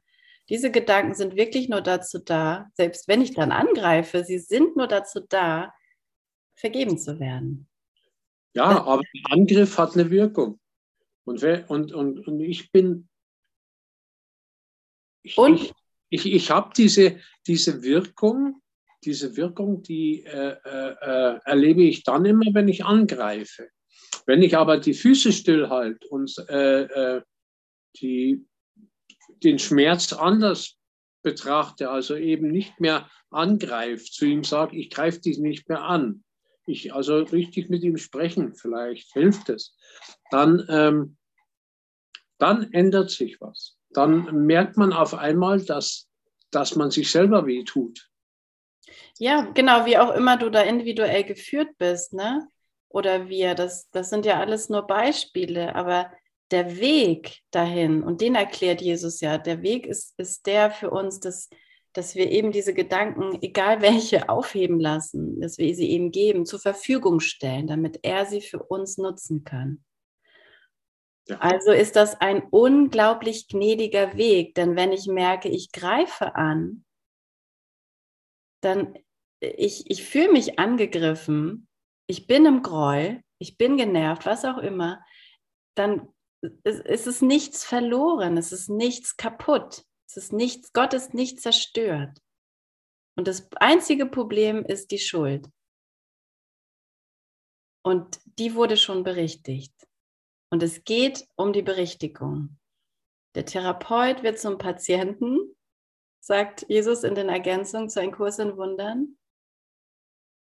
diese Gedanken sind wirklich nur dazu da, selbst wenn ich dann angreife, sie sind nur dazu da, vergeben zu werden. Ja, aber der Angriff hat eine Wirkung. Und, und, und, und ich bin. Ich, und? ich, ich, ich habe diese, diese Wirkung diese Wirkung, die äh, äh, äh, erlebe ich dann immer, wenn ich angreife. Wenn ich aber die Füße stillhalte und äh, äh, die, den Schmerz anders betrachte, also eben nicht mehr angreift, zu ihm sage, ich greife dich nicht mehr an, ich also richtig mit ihm sprechen, vielleicht hilft es, dann, ähm, dann ändert sich was. Dann merkt man auf einmal, dass, dass man sich selber wehtut. Ja, genau, wie auch immer du da individuell geführt bist, ne? Oder wir, das, das sind ja alles nur Beispiele, aber der Weg dahin, und den erklärt Jesus ja, der Weg ist, ist der für uns, dass, dass wir eben diese Gedanken, egal welche, (laughs) aufheben lassen, dass wir sie ihm geben, zur Verfügung stellen, damit er sie für uns nutzen kann. Ja. Also ist das ein unglaublich gnädiger Weg, denn wenn ich merke, ich greife an, dann ich, ich fühle mich angegriffen, ich bin im Groll, ich bin genervt, was auch immer, dann ist es nichts verloren, es ist nichts kaputt, es ist nichts, Gott ist nicht zerstört. Und das einzige Problem ist die Schuld. Und die wurde schon berichtigt. Und es geht um die Berichtigung. Der Therapeut wird zum Patienten, sagt Jesus in den Ergänzungen zu einem Kurs in Wundern.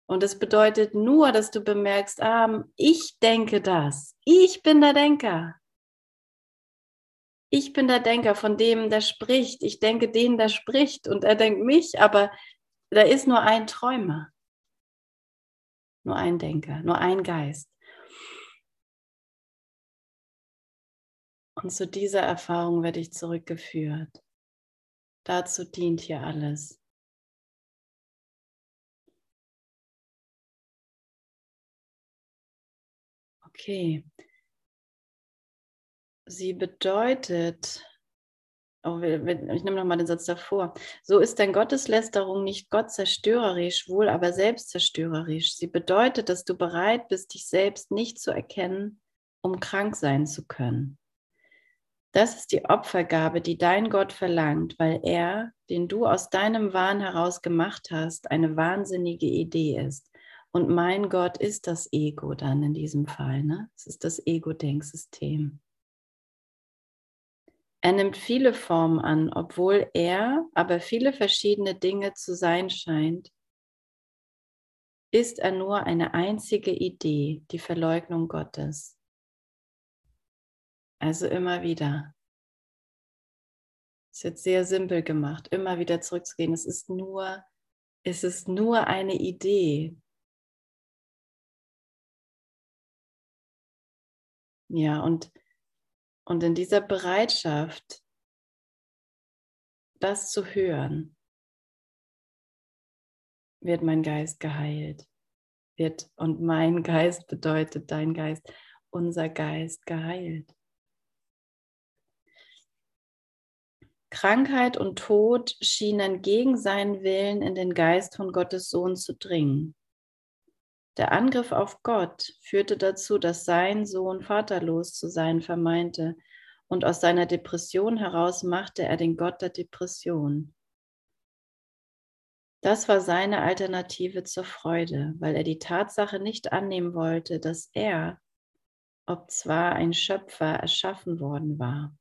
Und es bedeutet nur, dass du bemerkst, ah, ich denke das. Ich bin der Denker. Ich bin der Denker von dem, der spricht. Ich denke den, der spricht. Und er denkt mich, aber da ist nur ein Träumer. Nur ein Denker, nur ein Geist. Und zu dieser Erfahrung werde ich zurückgeführt. Dazu dient hier alles. Okay. Sie bedeutet, oh, ich nehme nochmal den Satz davor. So ist dein Gotteslästerung nicht Gott zerstörerisch, wohl aber selbstzerstörerisch. Sie bedeutet, dass du bereit bist, dich selbst nicht zu erkennen, um krank sein zu können. Das ist die Opfergabe, die dein Gott verlangt, weil er, den du aus deinem Wahn heraus gemacht hast, eine wahnsinnige Idee ist. Und mein Gott ist das Ego dann in diesem Fall. Ne? Es ist das Ego-Denksystem. Er nimmt viele Formen an, obwohl er aber viele verschiedene Dinge zu sein scheint, ist er nur eine einzige Idee, die Verleugnung Gottes. Also immer wieder. Es wird sehr simpel gemacht, immer wieder zurückzugehen. Es ist nur, es ist nur eine Idee, Ja, und, und in dieser Bereitschaft, das zu hören, wird mein Geist geheilt. Wird, und mein (laughs) Geist bedeutet dein Geist, unser Geist geheilt. Krankheit und Tod schienen gegen seinen Willen in den Geist von Gottes Sohn zu dringen. Der Angriff auf Gott führte dazu, dass sein Sohn vaterlos zu sein vermeinte, und aus seiner Depression heraus machte er den Gott der Depression. Das war seine Alternative zur Freude, weil er die Tatsache nicht annehmen wollte, dass er, ob zwar ein Schöpfer, erschaffen worden war.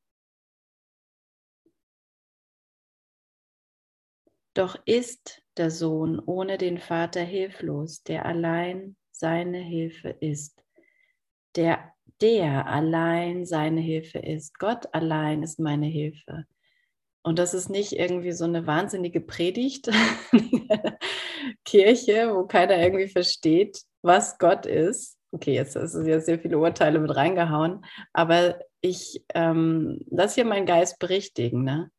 Doch ist der Sohn ohne den Vater hilflos, der allein seine Hilfe ist. Der, der allein seine Hilfe ist. Gott allein ist meine Hilfe. Und das ist nicht irgendwie so eine wahnsinnige Predigt, (laughs) Kirche, wo keiner irgendwie versteht, was Gott ist. Okay, jetzt ist es ja sehr viele Urteile mit reingehauen, aber ich ähm, lasse hier meinen Geist berichtigen. Ne?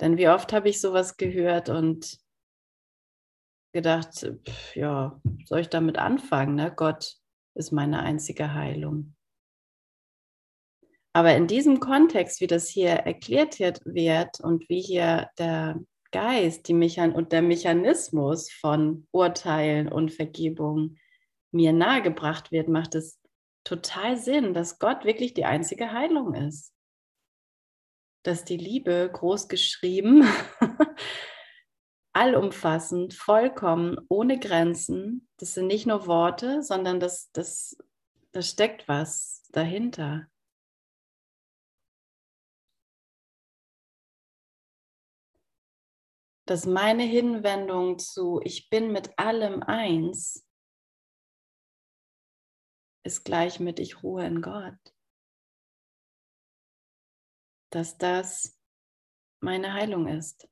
Denn wie oft habe ich sowas gehört und gedacht, pff, ja, soll ich damit anfangen? Ne? Gott ist meine einzige Heilung. Aber in diesem Kontext, wie das hier erklärt wird und wie hier der Geist die Mechan und der Mechanismus von Urteilen und Vergebung mir nahegebracht wird, macht es total Sinn, dass Gott wirklich die einzige Heilung ist dass die Liebe groß geschrieben (laughs) allumfassend, vollkommen, ohne Grenzen. Das sind nicht nur Worte, sondern das, das, das steckt was dahinter. Dass meine Hinwendung zu Ich bin mit allem eins ist gleich mit Ich ruhe in Gott. Dass das meine Heilung ist.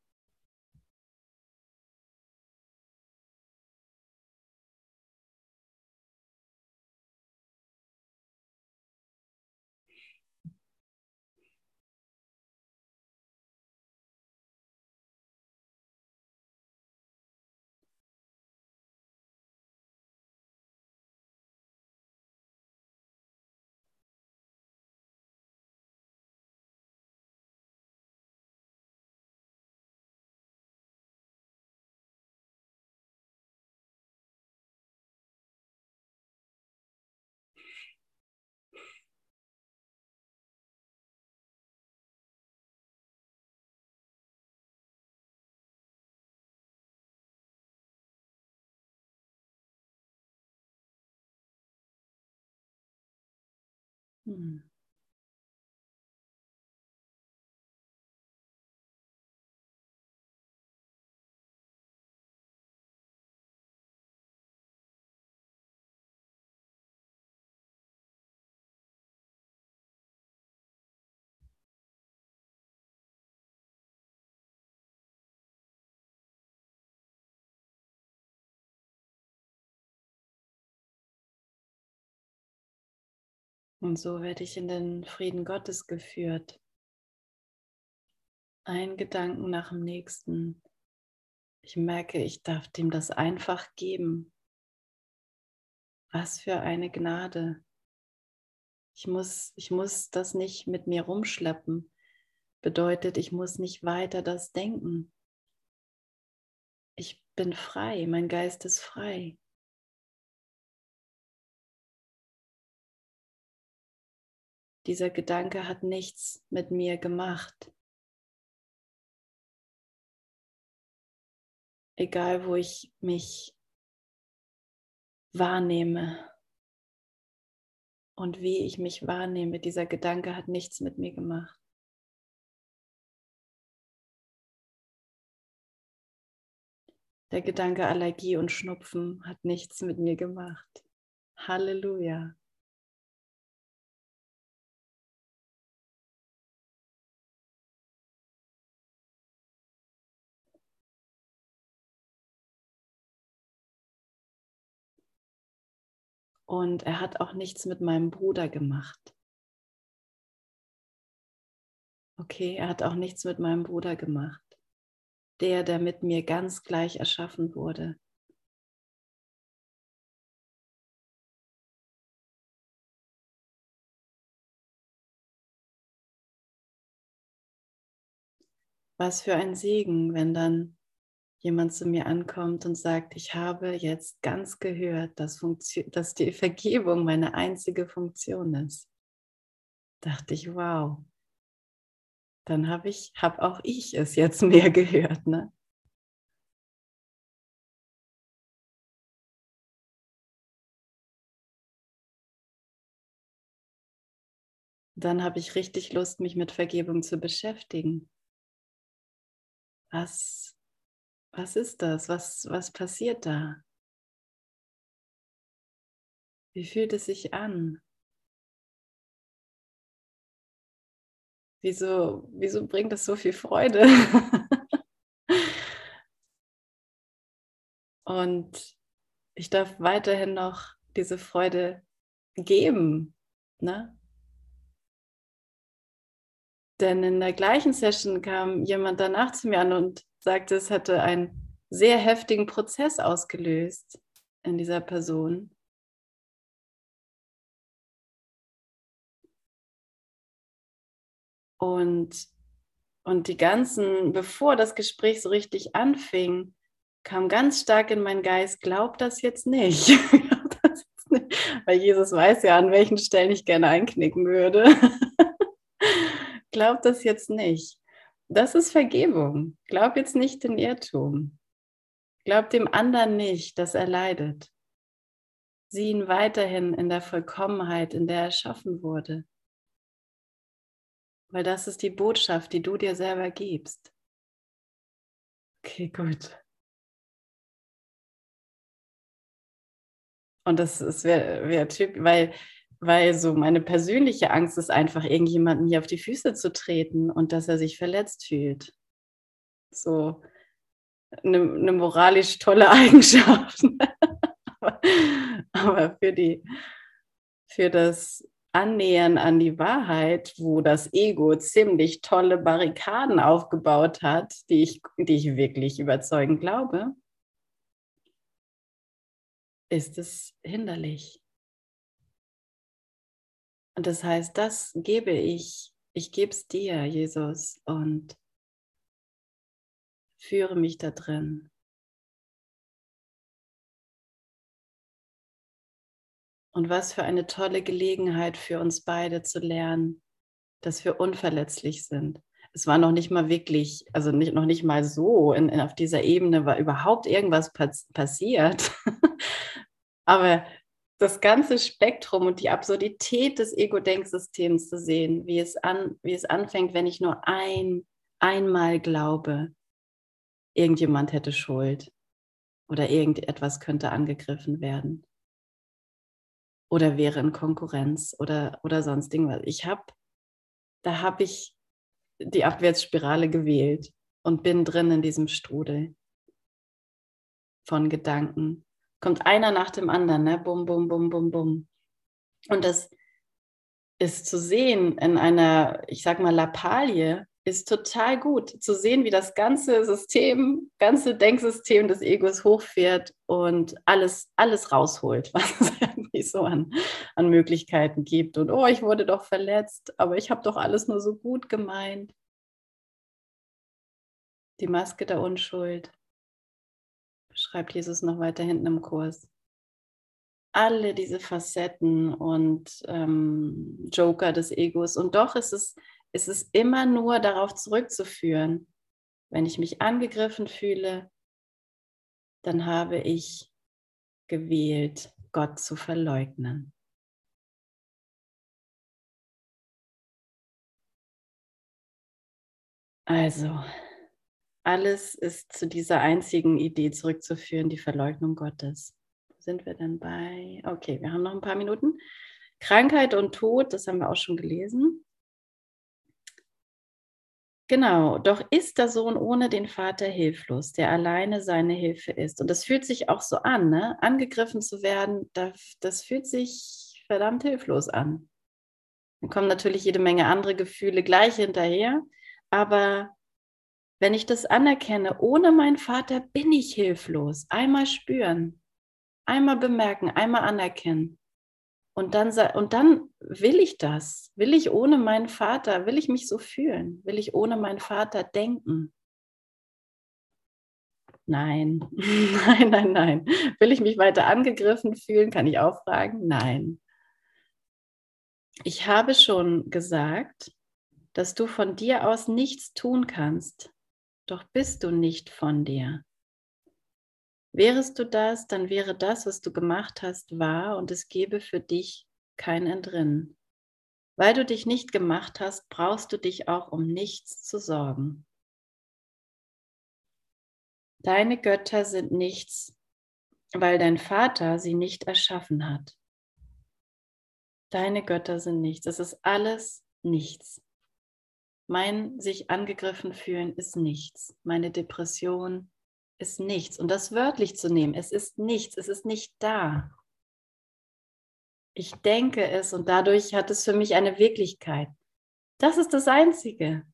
Hm. Und so werde ich in den Frieden Gottes geführt. Ein Gedanken nach dem nächsten. Ich merke, ich darf dem das einfach geben. Was für eine Gnade. Ich muss, ich muss das nicht mit mir rumschleppen. Bedeutet, ich muss nicht weiter das denken. Ich bin frei, mein Geist ist frei. Dieser Gedanke hat nichts mit mir gemacht. Egal, wo ich mich wahrnehme und wie ich mich wahrnehme, dieser Gedanke hat nichts mit mir gemacht. Der Gedanke Allergie und Schnupfen hat nichts mit mir gemacht. Halleluja. Und er hat auch nichts mit meinem Bruder gemacht. Okay, er hat auch nichts mit meinem Bruder gemacht. Der, der mit mir ganz gleich erschaffen wurde. Was für ein Segen, wenn dann jemand zu mir ankommt und sagt, ich habe jetzt ganz gehört, dass, dass die Vergebung meine einzige Funktion ist, dachte ich, wow, dann habe ich, habe auch ich es jetzt mehr (laughs) gehört, ne? Dann habe ich richtig Lust, mich mit Vergebung zu beschäftigen. Was was ist das? Was, was passiert da? Wie fühlt es sich an? Wieso, wieso bringt das so viel Freude? (laughs) Und ich darf weiterhin noch diese Freude geben. Ne? Denn in der gleichen Session kam jemand danach zu mir an und sagte, es hätte einen sehr heftigen Prozess ausgelöst in dieser Person. Und, und die ganzen, bevor das Gespräch so richtig anfing, kam ganz stark in meinen Geist, glaub das jetzt nicht. (laughs) Weil Jesus weiß ja, an welchen Stellen ich gerne einknicken würde. (laughs) glaub das jetzt nicht. Das ist Vergebung. Glaub jetzt nicht in Irrtum. Glaub dem anderen nicht, dass er leidet. Sieh ihn weiterhin in der Vollkommenheit, in der er erschaffen wurde. Weil das ist die Botschaft, die du dir selber gibst. Okay, gut. Und das wäre wär Typ, weil, weil so meine persönliche Angst ist einfach, irgendjemanden hier auf die Füße zu treten und dass er sich verletzt fühlt. So eine, eine moralisch tolle (laughs) Eigenschaft. aber, für, die, für das Annähern an die Wahrheit, wo das Ego ziemlich tolle Barrikaden aufgebaut hat, die ich, die ich wirklich überzeugend glaube, ist es hinderlich. Und das heißt, das gebe ich, ich gebe es dir, Jesus, und führe mich da drin. Und was für eine tolle Gelegenheit für uns beide zu lernen, dass wir unverletzlich sind. Es war noch nicht mal wirklich, also nicht, noch nicht mal so, in, in auf dieser Ebene war überhaupt irgendwas pass passiert. (laughs) Aber das ganze Spektrum und die Absurdität des Ego-Denksystems zu sehen, wie es, an, wie es anfängt, wenn ich nur ein, einmal glaube, irgendjemand hätte Schuld oder irgendetwas könnte angegriffen werden oder wäre in Konkurrenz oder, oder sonst irgendwas. Ich habe, da habe ich die Abwärtsspirale gewählt und bin drin in diesem Strudel von Gedanken kommt einer nach dem anderen, ne? Bum, bum, bum, bum, bum. Und das ist zu sehen in einer, ich sag mal, Lappalie, ist total gut zu sehen, wie das ganze System, ganze Denksystem des Egos hochfährt und alles, alles rausholt, (laughs) was es irgendwie so an, an Möglichkeiten gibt. Und oh, ich wurde doch verletzt, aber ich habe doch alles nur so gut gemeint. Die Maske der Unschuld schreibt Jesus noch weiter hinten im Kurs. Alle diese Facetten und ähm, Joker des Egos. Und doch ist es, ist es immer nur darauf zurückzuführen, wenn ich mich angegriffen fühle, dann habe ich gewählt, Gott zu verleugnen. Also, alles ist zu dieser einzigen Idee zurückzuführen, die Verleugnung Gottes. Wo sind wir denn bei? Okay, wir haben noch ein paar Minuten. Krankheit und Tod, das haben wir auch schon gelesen. Genau, doch ist der Sohn ohne den Vater hilflos, der alleine seine Hilfe ist. Und das fühlt sich auch so an, ne? angegriffen zu werden, das, das fühlt sich verdammt hilflos an. Dann kommen natürlich jede Menge andere Gefühle gleich hinterher, aber wenn ich das anerkenne, ohne meinen Vater bin ich hilflos. Einmal spüren, einmal bemerken, einmal anerkennen. Und dann, und dann will ich das. Will ich ohne meinen Vater, will ich mich so fühlen? Will ich ohne meinen Vater denken? Nein, (laughs) nein, nein, nein. Will ich mich weiter angegriffen fühlen? Kann ich auch fragen? Nein. Ich habe schon gesagt, dass du von dir aus nichts tun kannst, doch bist du nicht von dir. Wärest du das, dann wäre das, was du gemacht hast, wahr und es gäbe für dich kein Entrinnen. Weil du dich nicht gemacht hast, brauchst du dich auch um nichts zu sorgen. Deine Götter sind nichts, weil dein Vater sie nicht erschaffen hat. Deine Götter sind nichts. Es ist alles nichts. Mein sich angegriffen fühlen ist nichts. Meine Depression ist nichts. Und das wörtlich zu nehmen, es ist nichts, es ist nicht da. Ich denke es und dadurch hat es für mich eine Wirklichkeit. Das ist das Einzige.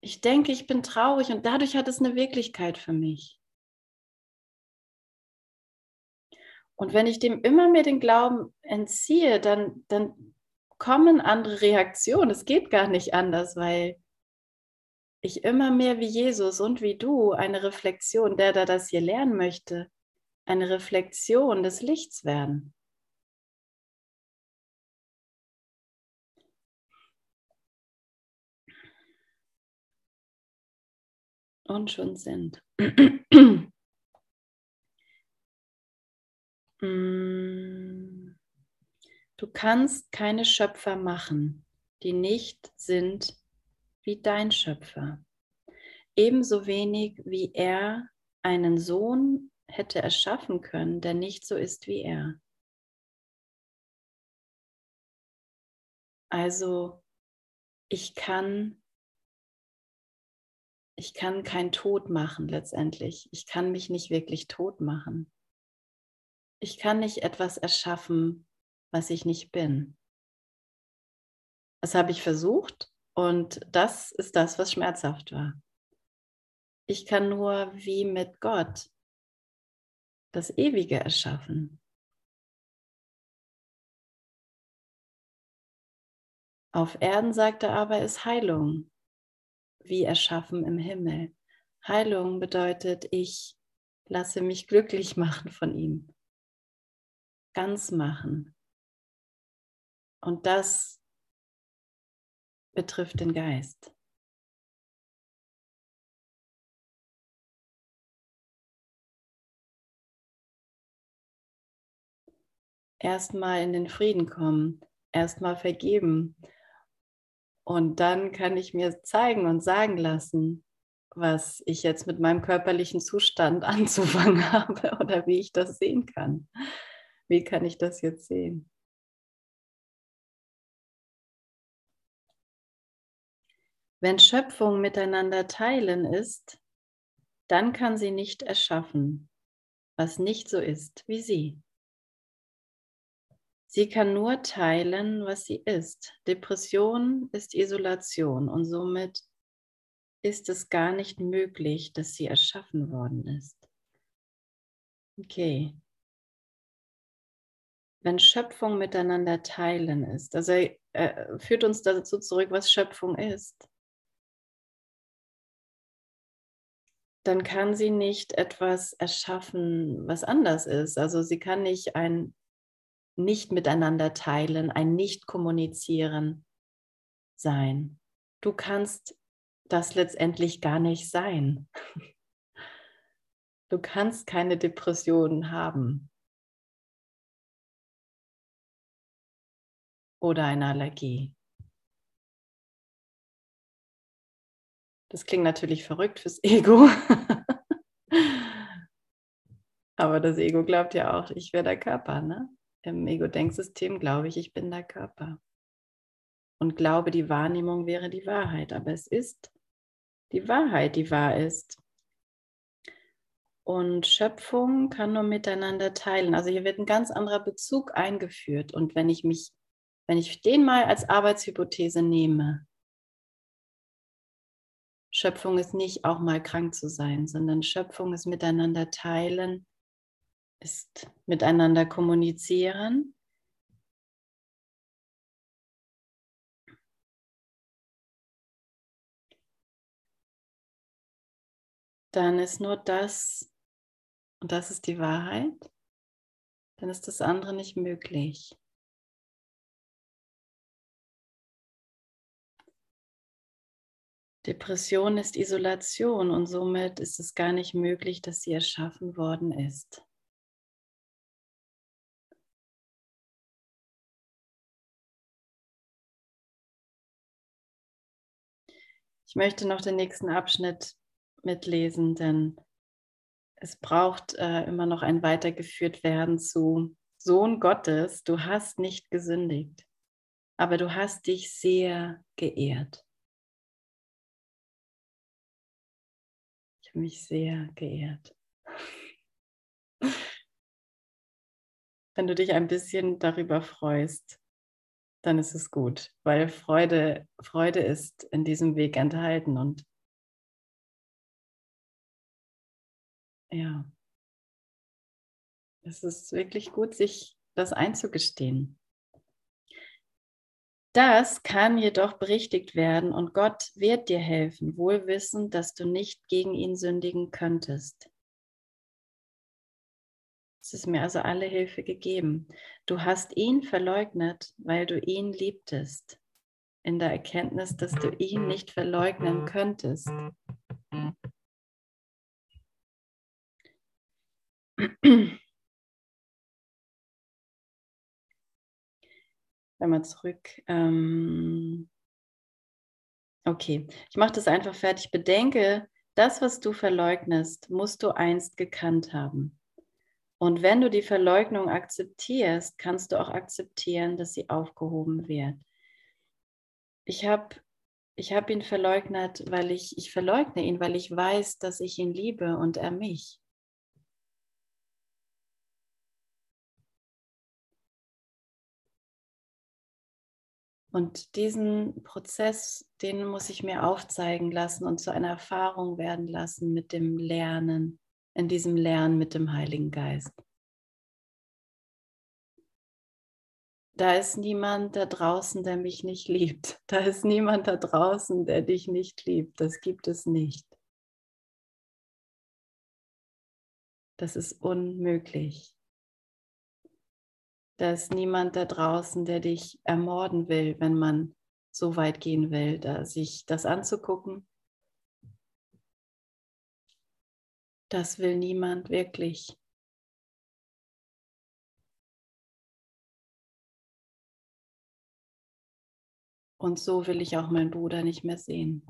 Ich denke, ich bin traurig und dadurch hat es eine Wirklichkeit für mich. Und wenn ich dem immer mehr den Glauben entziehe, dann, dann kommen andere Reaktionen. Es geht gar nicht anders, weil ich immer mehr wie Jesus und wie du eine Reflexion, der da das hier lernen möchte, eine Reflexion des Lichts werden. und schon sind. (clears throat) Du kannst keine Schöpfer machen, die nicht sind wie dein Schöpfer. Ebenso wenig wie er einen Sohn hätte erschaffen können, der nicht so ist wie er. Also ich kann ich kann kein Tod machen letztendlich. Ich kann mich nicht wirklich tot machen. Ich kann nicht etwas erschaffen, was ich nicht bin. Das habe ich versucht und das ist das, was schmerzhaft war. Ich kann nur wie mit Gott das Ewige erschaffen. Auf Erden, sagt er aber, ist Heilung, wie erschaffen im Himmel. Heilung bedeutet, ich lasse mich glücklich (laughs) machen von ihm ganz machen. Und das betrifft den Geist. Erstmal in den Frieden kommen, erstmal vergeben. Und dann kann ich mir zeigen und sagen lassen, was ich jetzt mit meinem körperlichen Zustand (laughs) anzufangen habe oder wie ich das sehen kann. Wie kann ich das jetzt sehen? Wenn Schöpfung miteinander teilen ist, dann kann sie nicht erschaffen, was nicht so ist wie sie. Sie kann nur teilen, was sie ist. Depression ist Isolation und somit ist es gar nicht möglich, dass sie erschaffen worden ist. Okay, wenn Schöpfung miteinander teilen ist. Also er äh, führt uns dazu zurück, was Schöpfung ist. Dann kann sie nicht etwas erschaffen, was anders ist. Also sie kann nicht ein nicht miteinander teilen, ein nicht kommunizieren sein. Du kannst das letztendlich gar nicht sein. (laughs) Du kannst keine Depressionen haben. Oder eine Allergie. Das klingt natürlich verrückt fürs Ego. (laughs) Aber das Ego glaubt ja auch, ich wäre der Körper. Ne? Im Ego-Denksystem glaube ich, ich bin der Körper. Und glaube, die Wahrnehmung wäre die Wahrheit. Aber es ist die Wahrheit, die wahr ist. Und Schöpfung kann nur miteinander teilen. Also hier wird ein ganz anderer Bezug eingeführt. Und wenn ich mich wenn ich den mal als Arbeitshypothese nehme, Schöpfung ist nicht auch mal krank zu sein, sondern Schöpfung ist miteinander teilen, ist miteinander kommunizieren. Dann ist nur das, und das ist die Wahrheit, dann ist das andere nicht möglich. Depression ist Isolation und somit ist es gar nicht möglich, dass sie erschaffen worden ist. Ich möchte noch den nächsten Abschnitt mitlesen, denn es braucht äh, immer noch ein weitergeführt werden zu Sohn Gottes, du hast nicht gesündigt, aber du hast dich sehr geehrt. Mich sehr geehrt. Wenn du dich ein bisschen darüber freust, dann ist es gut, weil Freude, Freude ist in diesem Weg enthalten und ja, es ist wirklich gut, sich das einzugestehen. Das kann jedoch berichtigt werden und Gott wird dir helfen, wohlwissend, dass du nicht gegen ihn sündigen könntest. Es ist mir also alle Hilfe gegeben. Du hast ihn verleugnet, weil du ihn liebtest, in der Erkenntnis, dass du ihn nicht verleugnen könntest. (clears throat) Einmal zurück. Ähm okay, ich mache das einfach fertig. Bedenke, das, was du verleugnest, musst du einst gekannt haben. Und wenn du die Verleugnung akzeptierst, kannst du auch akzeptieren, dass sie aufgehoben wird. Ich habe ich hab ihn verleugnet, weil ich, ich verleugne ihn, weil ich weiß, dass ich ihn liebe und er mich. Und diesen Prozess, den muss ich mir aufzeigen lassen und zu einer Erfahrung werden lassen mit dem Lernen, in diesem Lernen mit dem Heiligen Geist. Da ist niemand da draußen, der mich nicht liebt. (laughs) Da ist niemand da draußen, der dich nicht liebt. Das gibt es nicht. Das ist unmöglich. Da ist niemand da draußen, der dich ermorden will, wenn man so weit gehen will, da sich das anzugucken. Das will niemand wirklich. Und so will ich auch meinen Bruder nicht mehr sehen.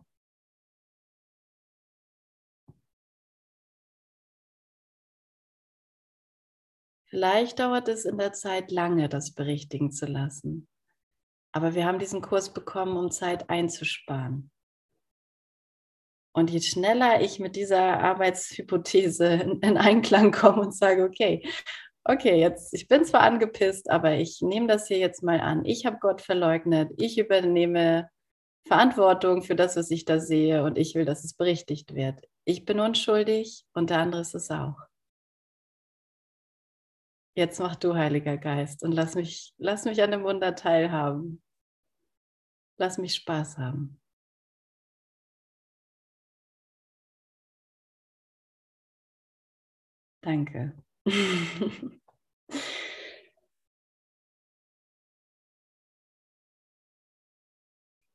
Vielleicht dauert es in der Zeit lange, das berichtigen zu lassen. Aber wir haben diesen Kurs bekommen, um Zeit einzusparen. Und je schneller ich mit dieser Arbeitshypothese in Einklang komme und sage, okay, okay, jetzt, ich bin zwar angepisst, aber ich nehme das hier jetzt mal an. Ich habe Gott verleugnet. Ich übernehme Verantwortung für das, was ich da sehe und ich will, dass es berichtigt wird. Ich bin unschuldig und der andere ist es auch. Jetzt mach du, Heiliger Geist, und lass mich, lass mich an dem Wunder teilhaben. Lass mich Spaß haben. Danke. (laughs)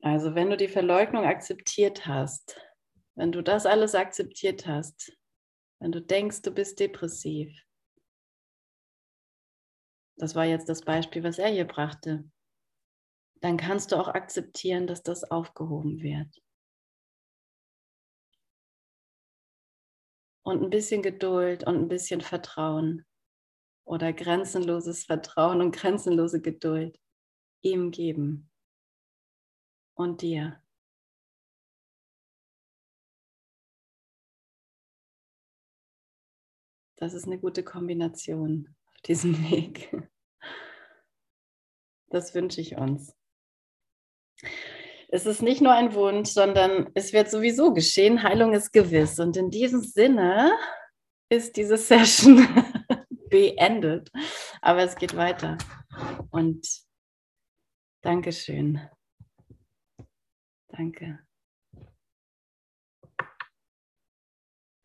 Also wenn du die Verleugnung akzeptiert hast, wenn du das alles akzeptiert hast, wenn du denkst, du bist depressiv, das war jetzt das Beispiel, was er hier brachte, dann kannst du auch akzeptieren, dass das aufgehoben wird. Und ein bisschen Geduld und ein bisschen Vertrauen oder grenzenloses Vertrauen und grenzenlose Geduld ihm geben und dir. Das ist eine gute Kombination auf diesem (laughs) Weg. Das wünsche ich uns. Es ist nicht nur ein Wunsch, sondern es wird sowieso geschehen. Heilung ist gewiss. Und in diesem Sinne ist diese Session (laughs) beendet. Aber es geht weiter. Und Dankeschön. Danke.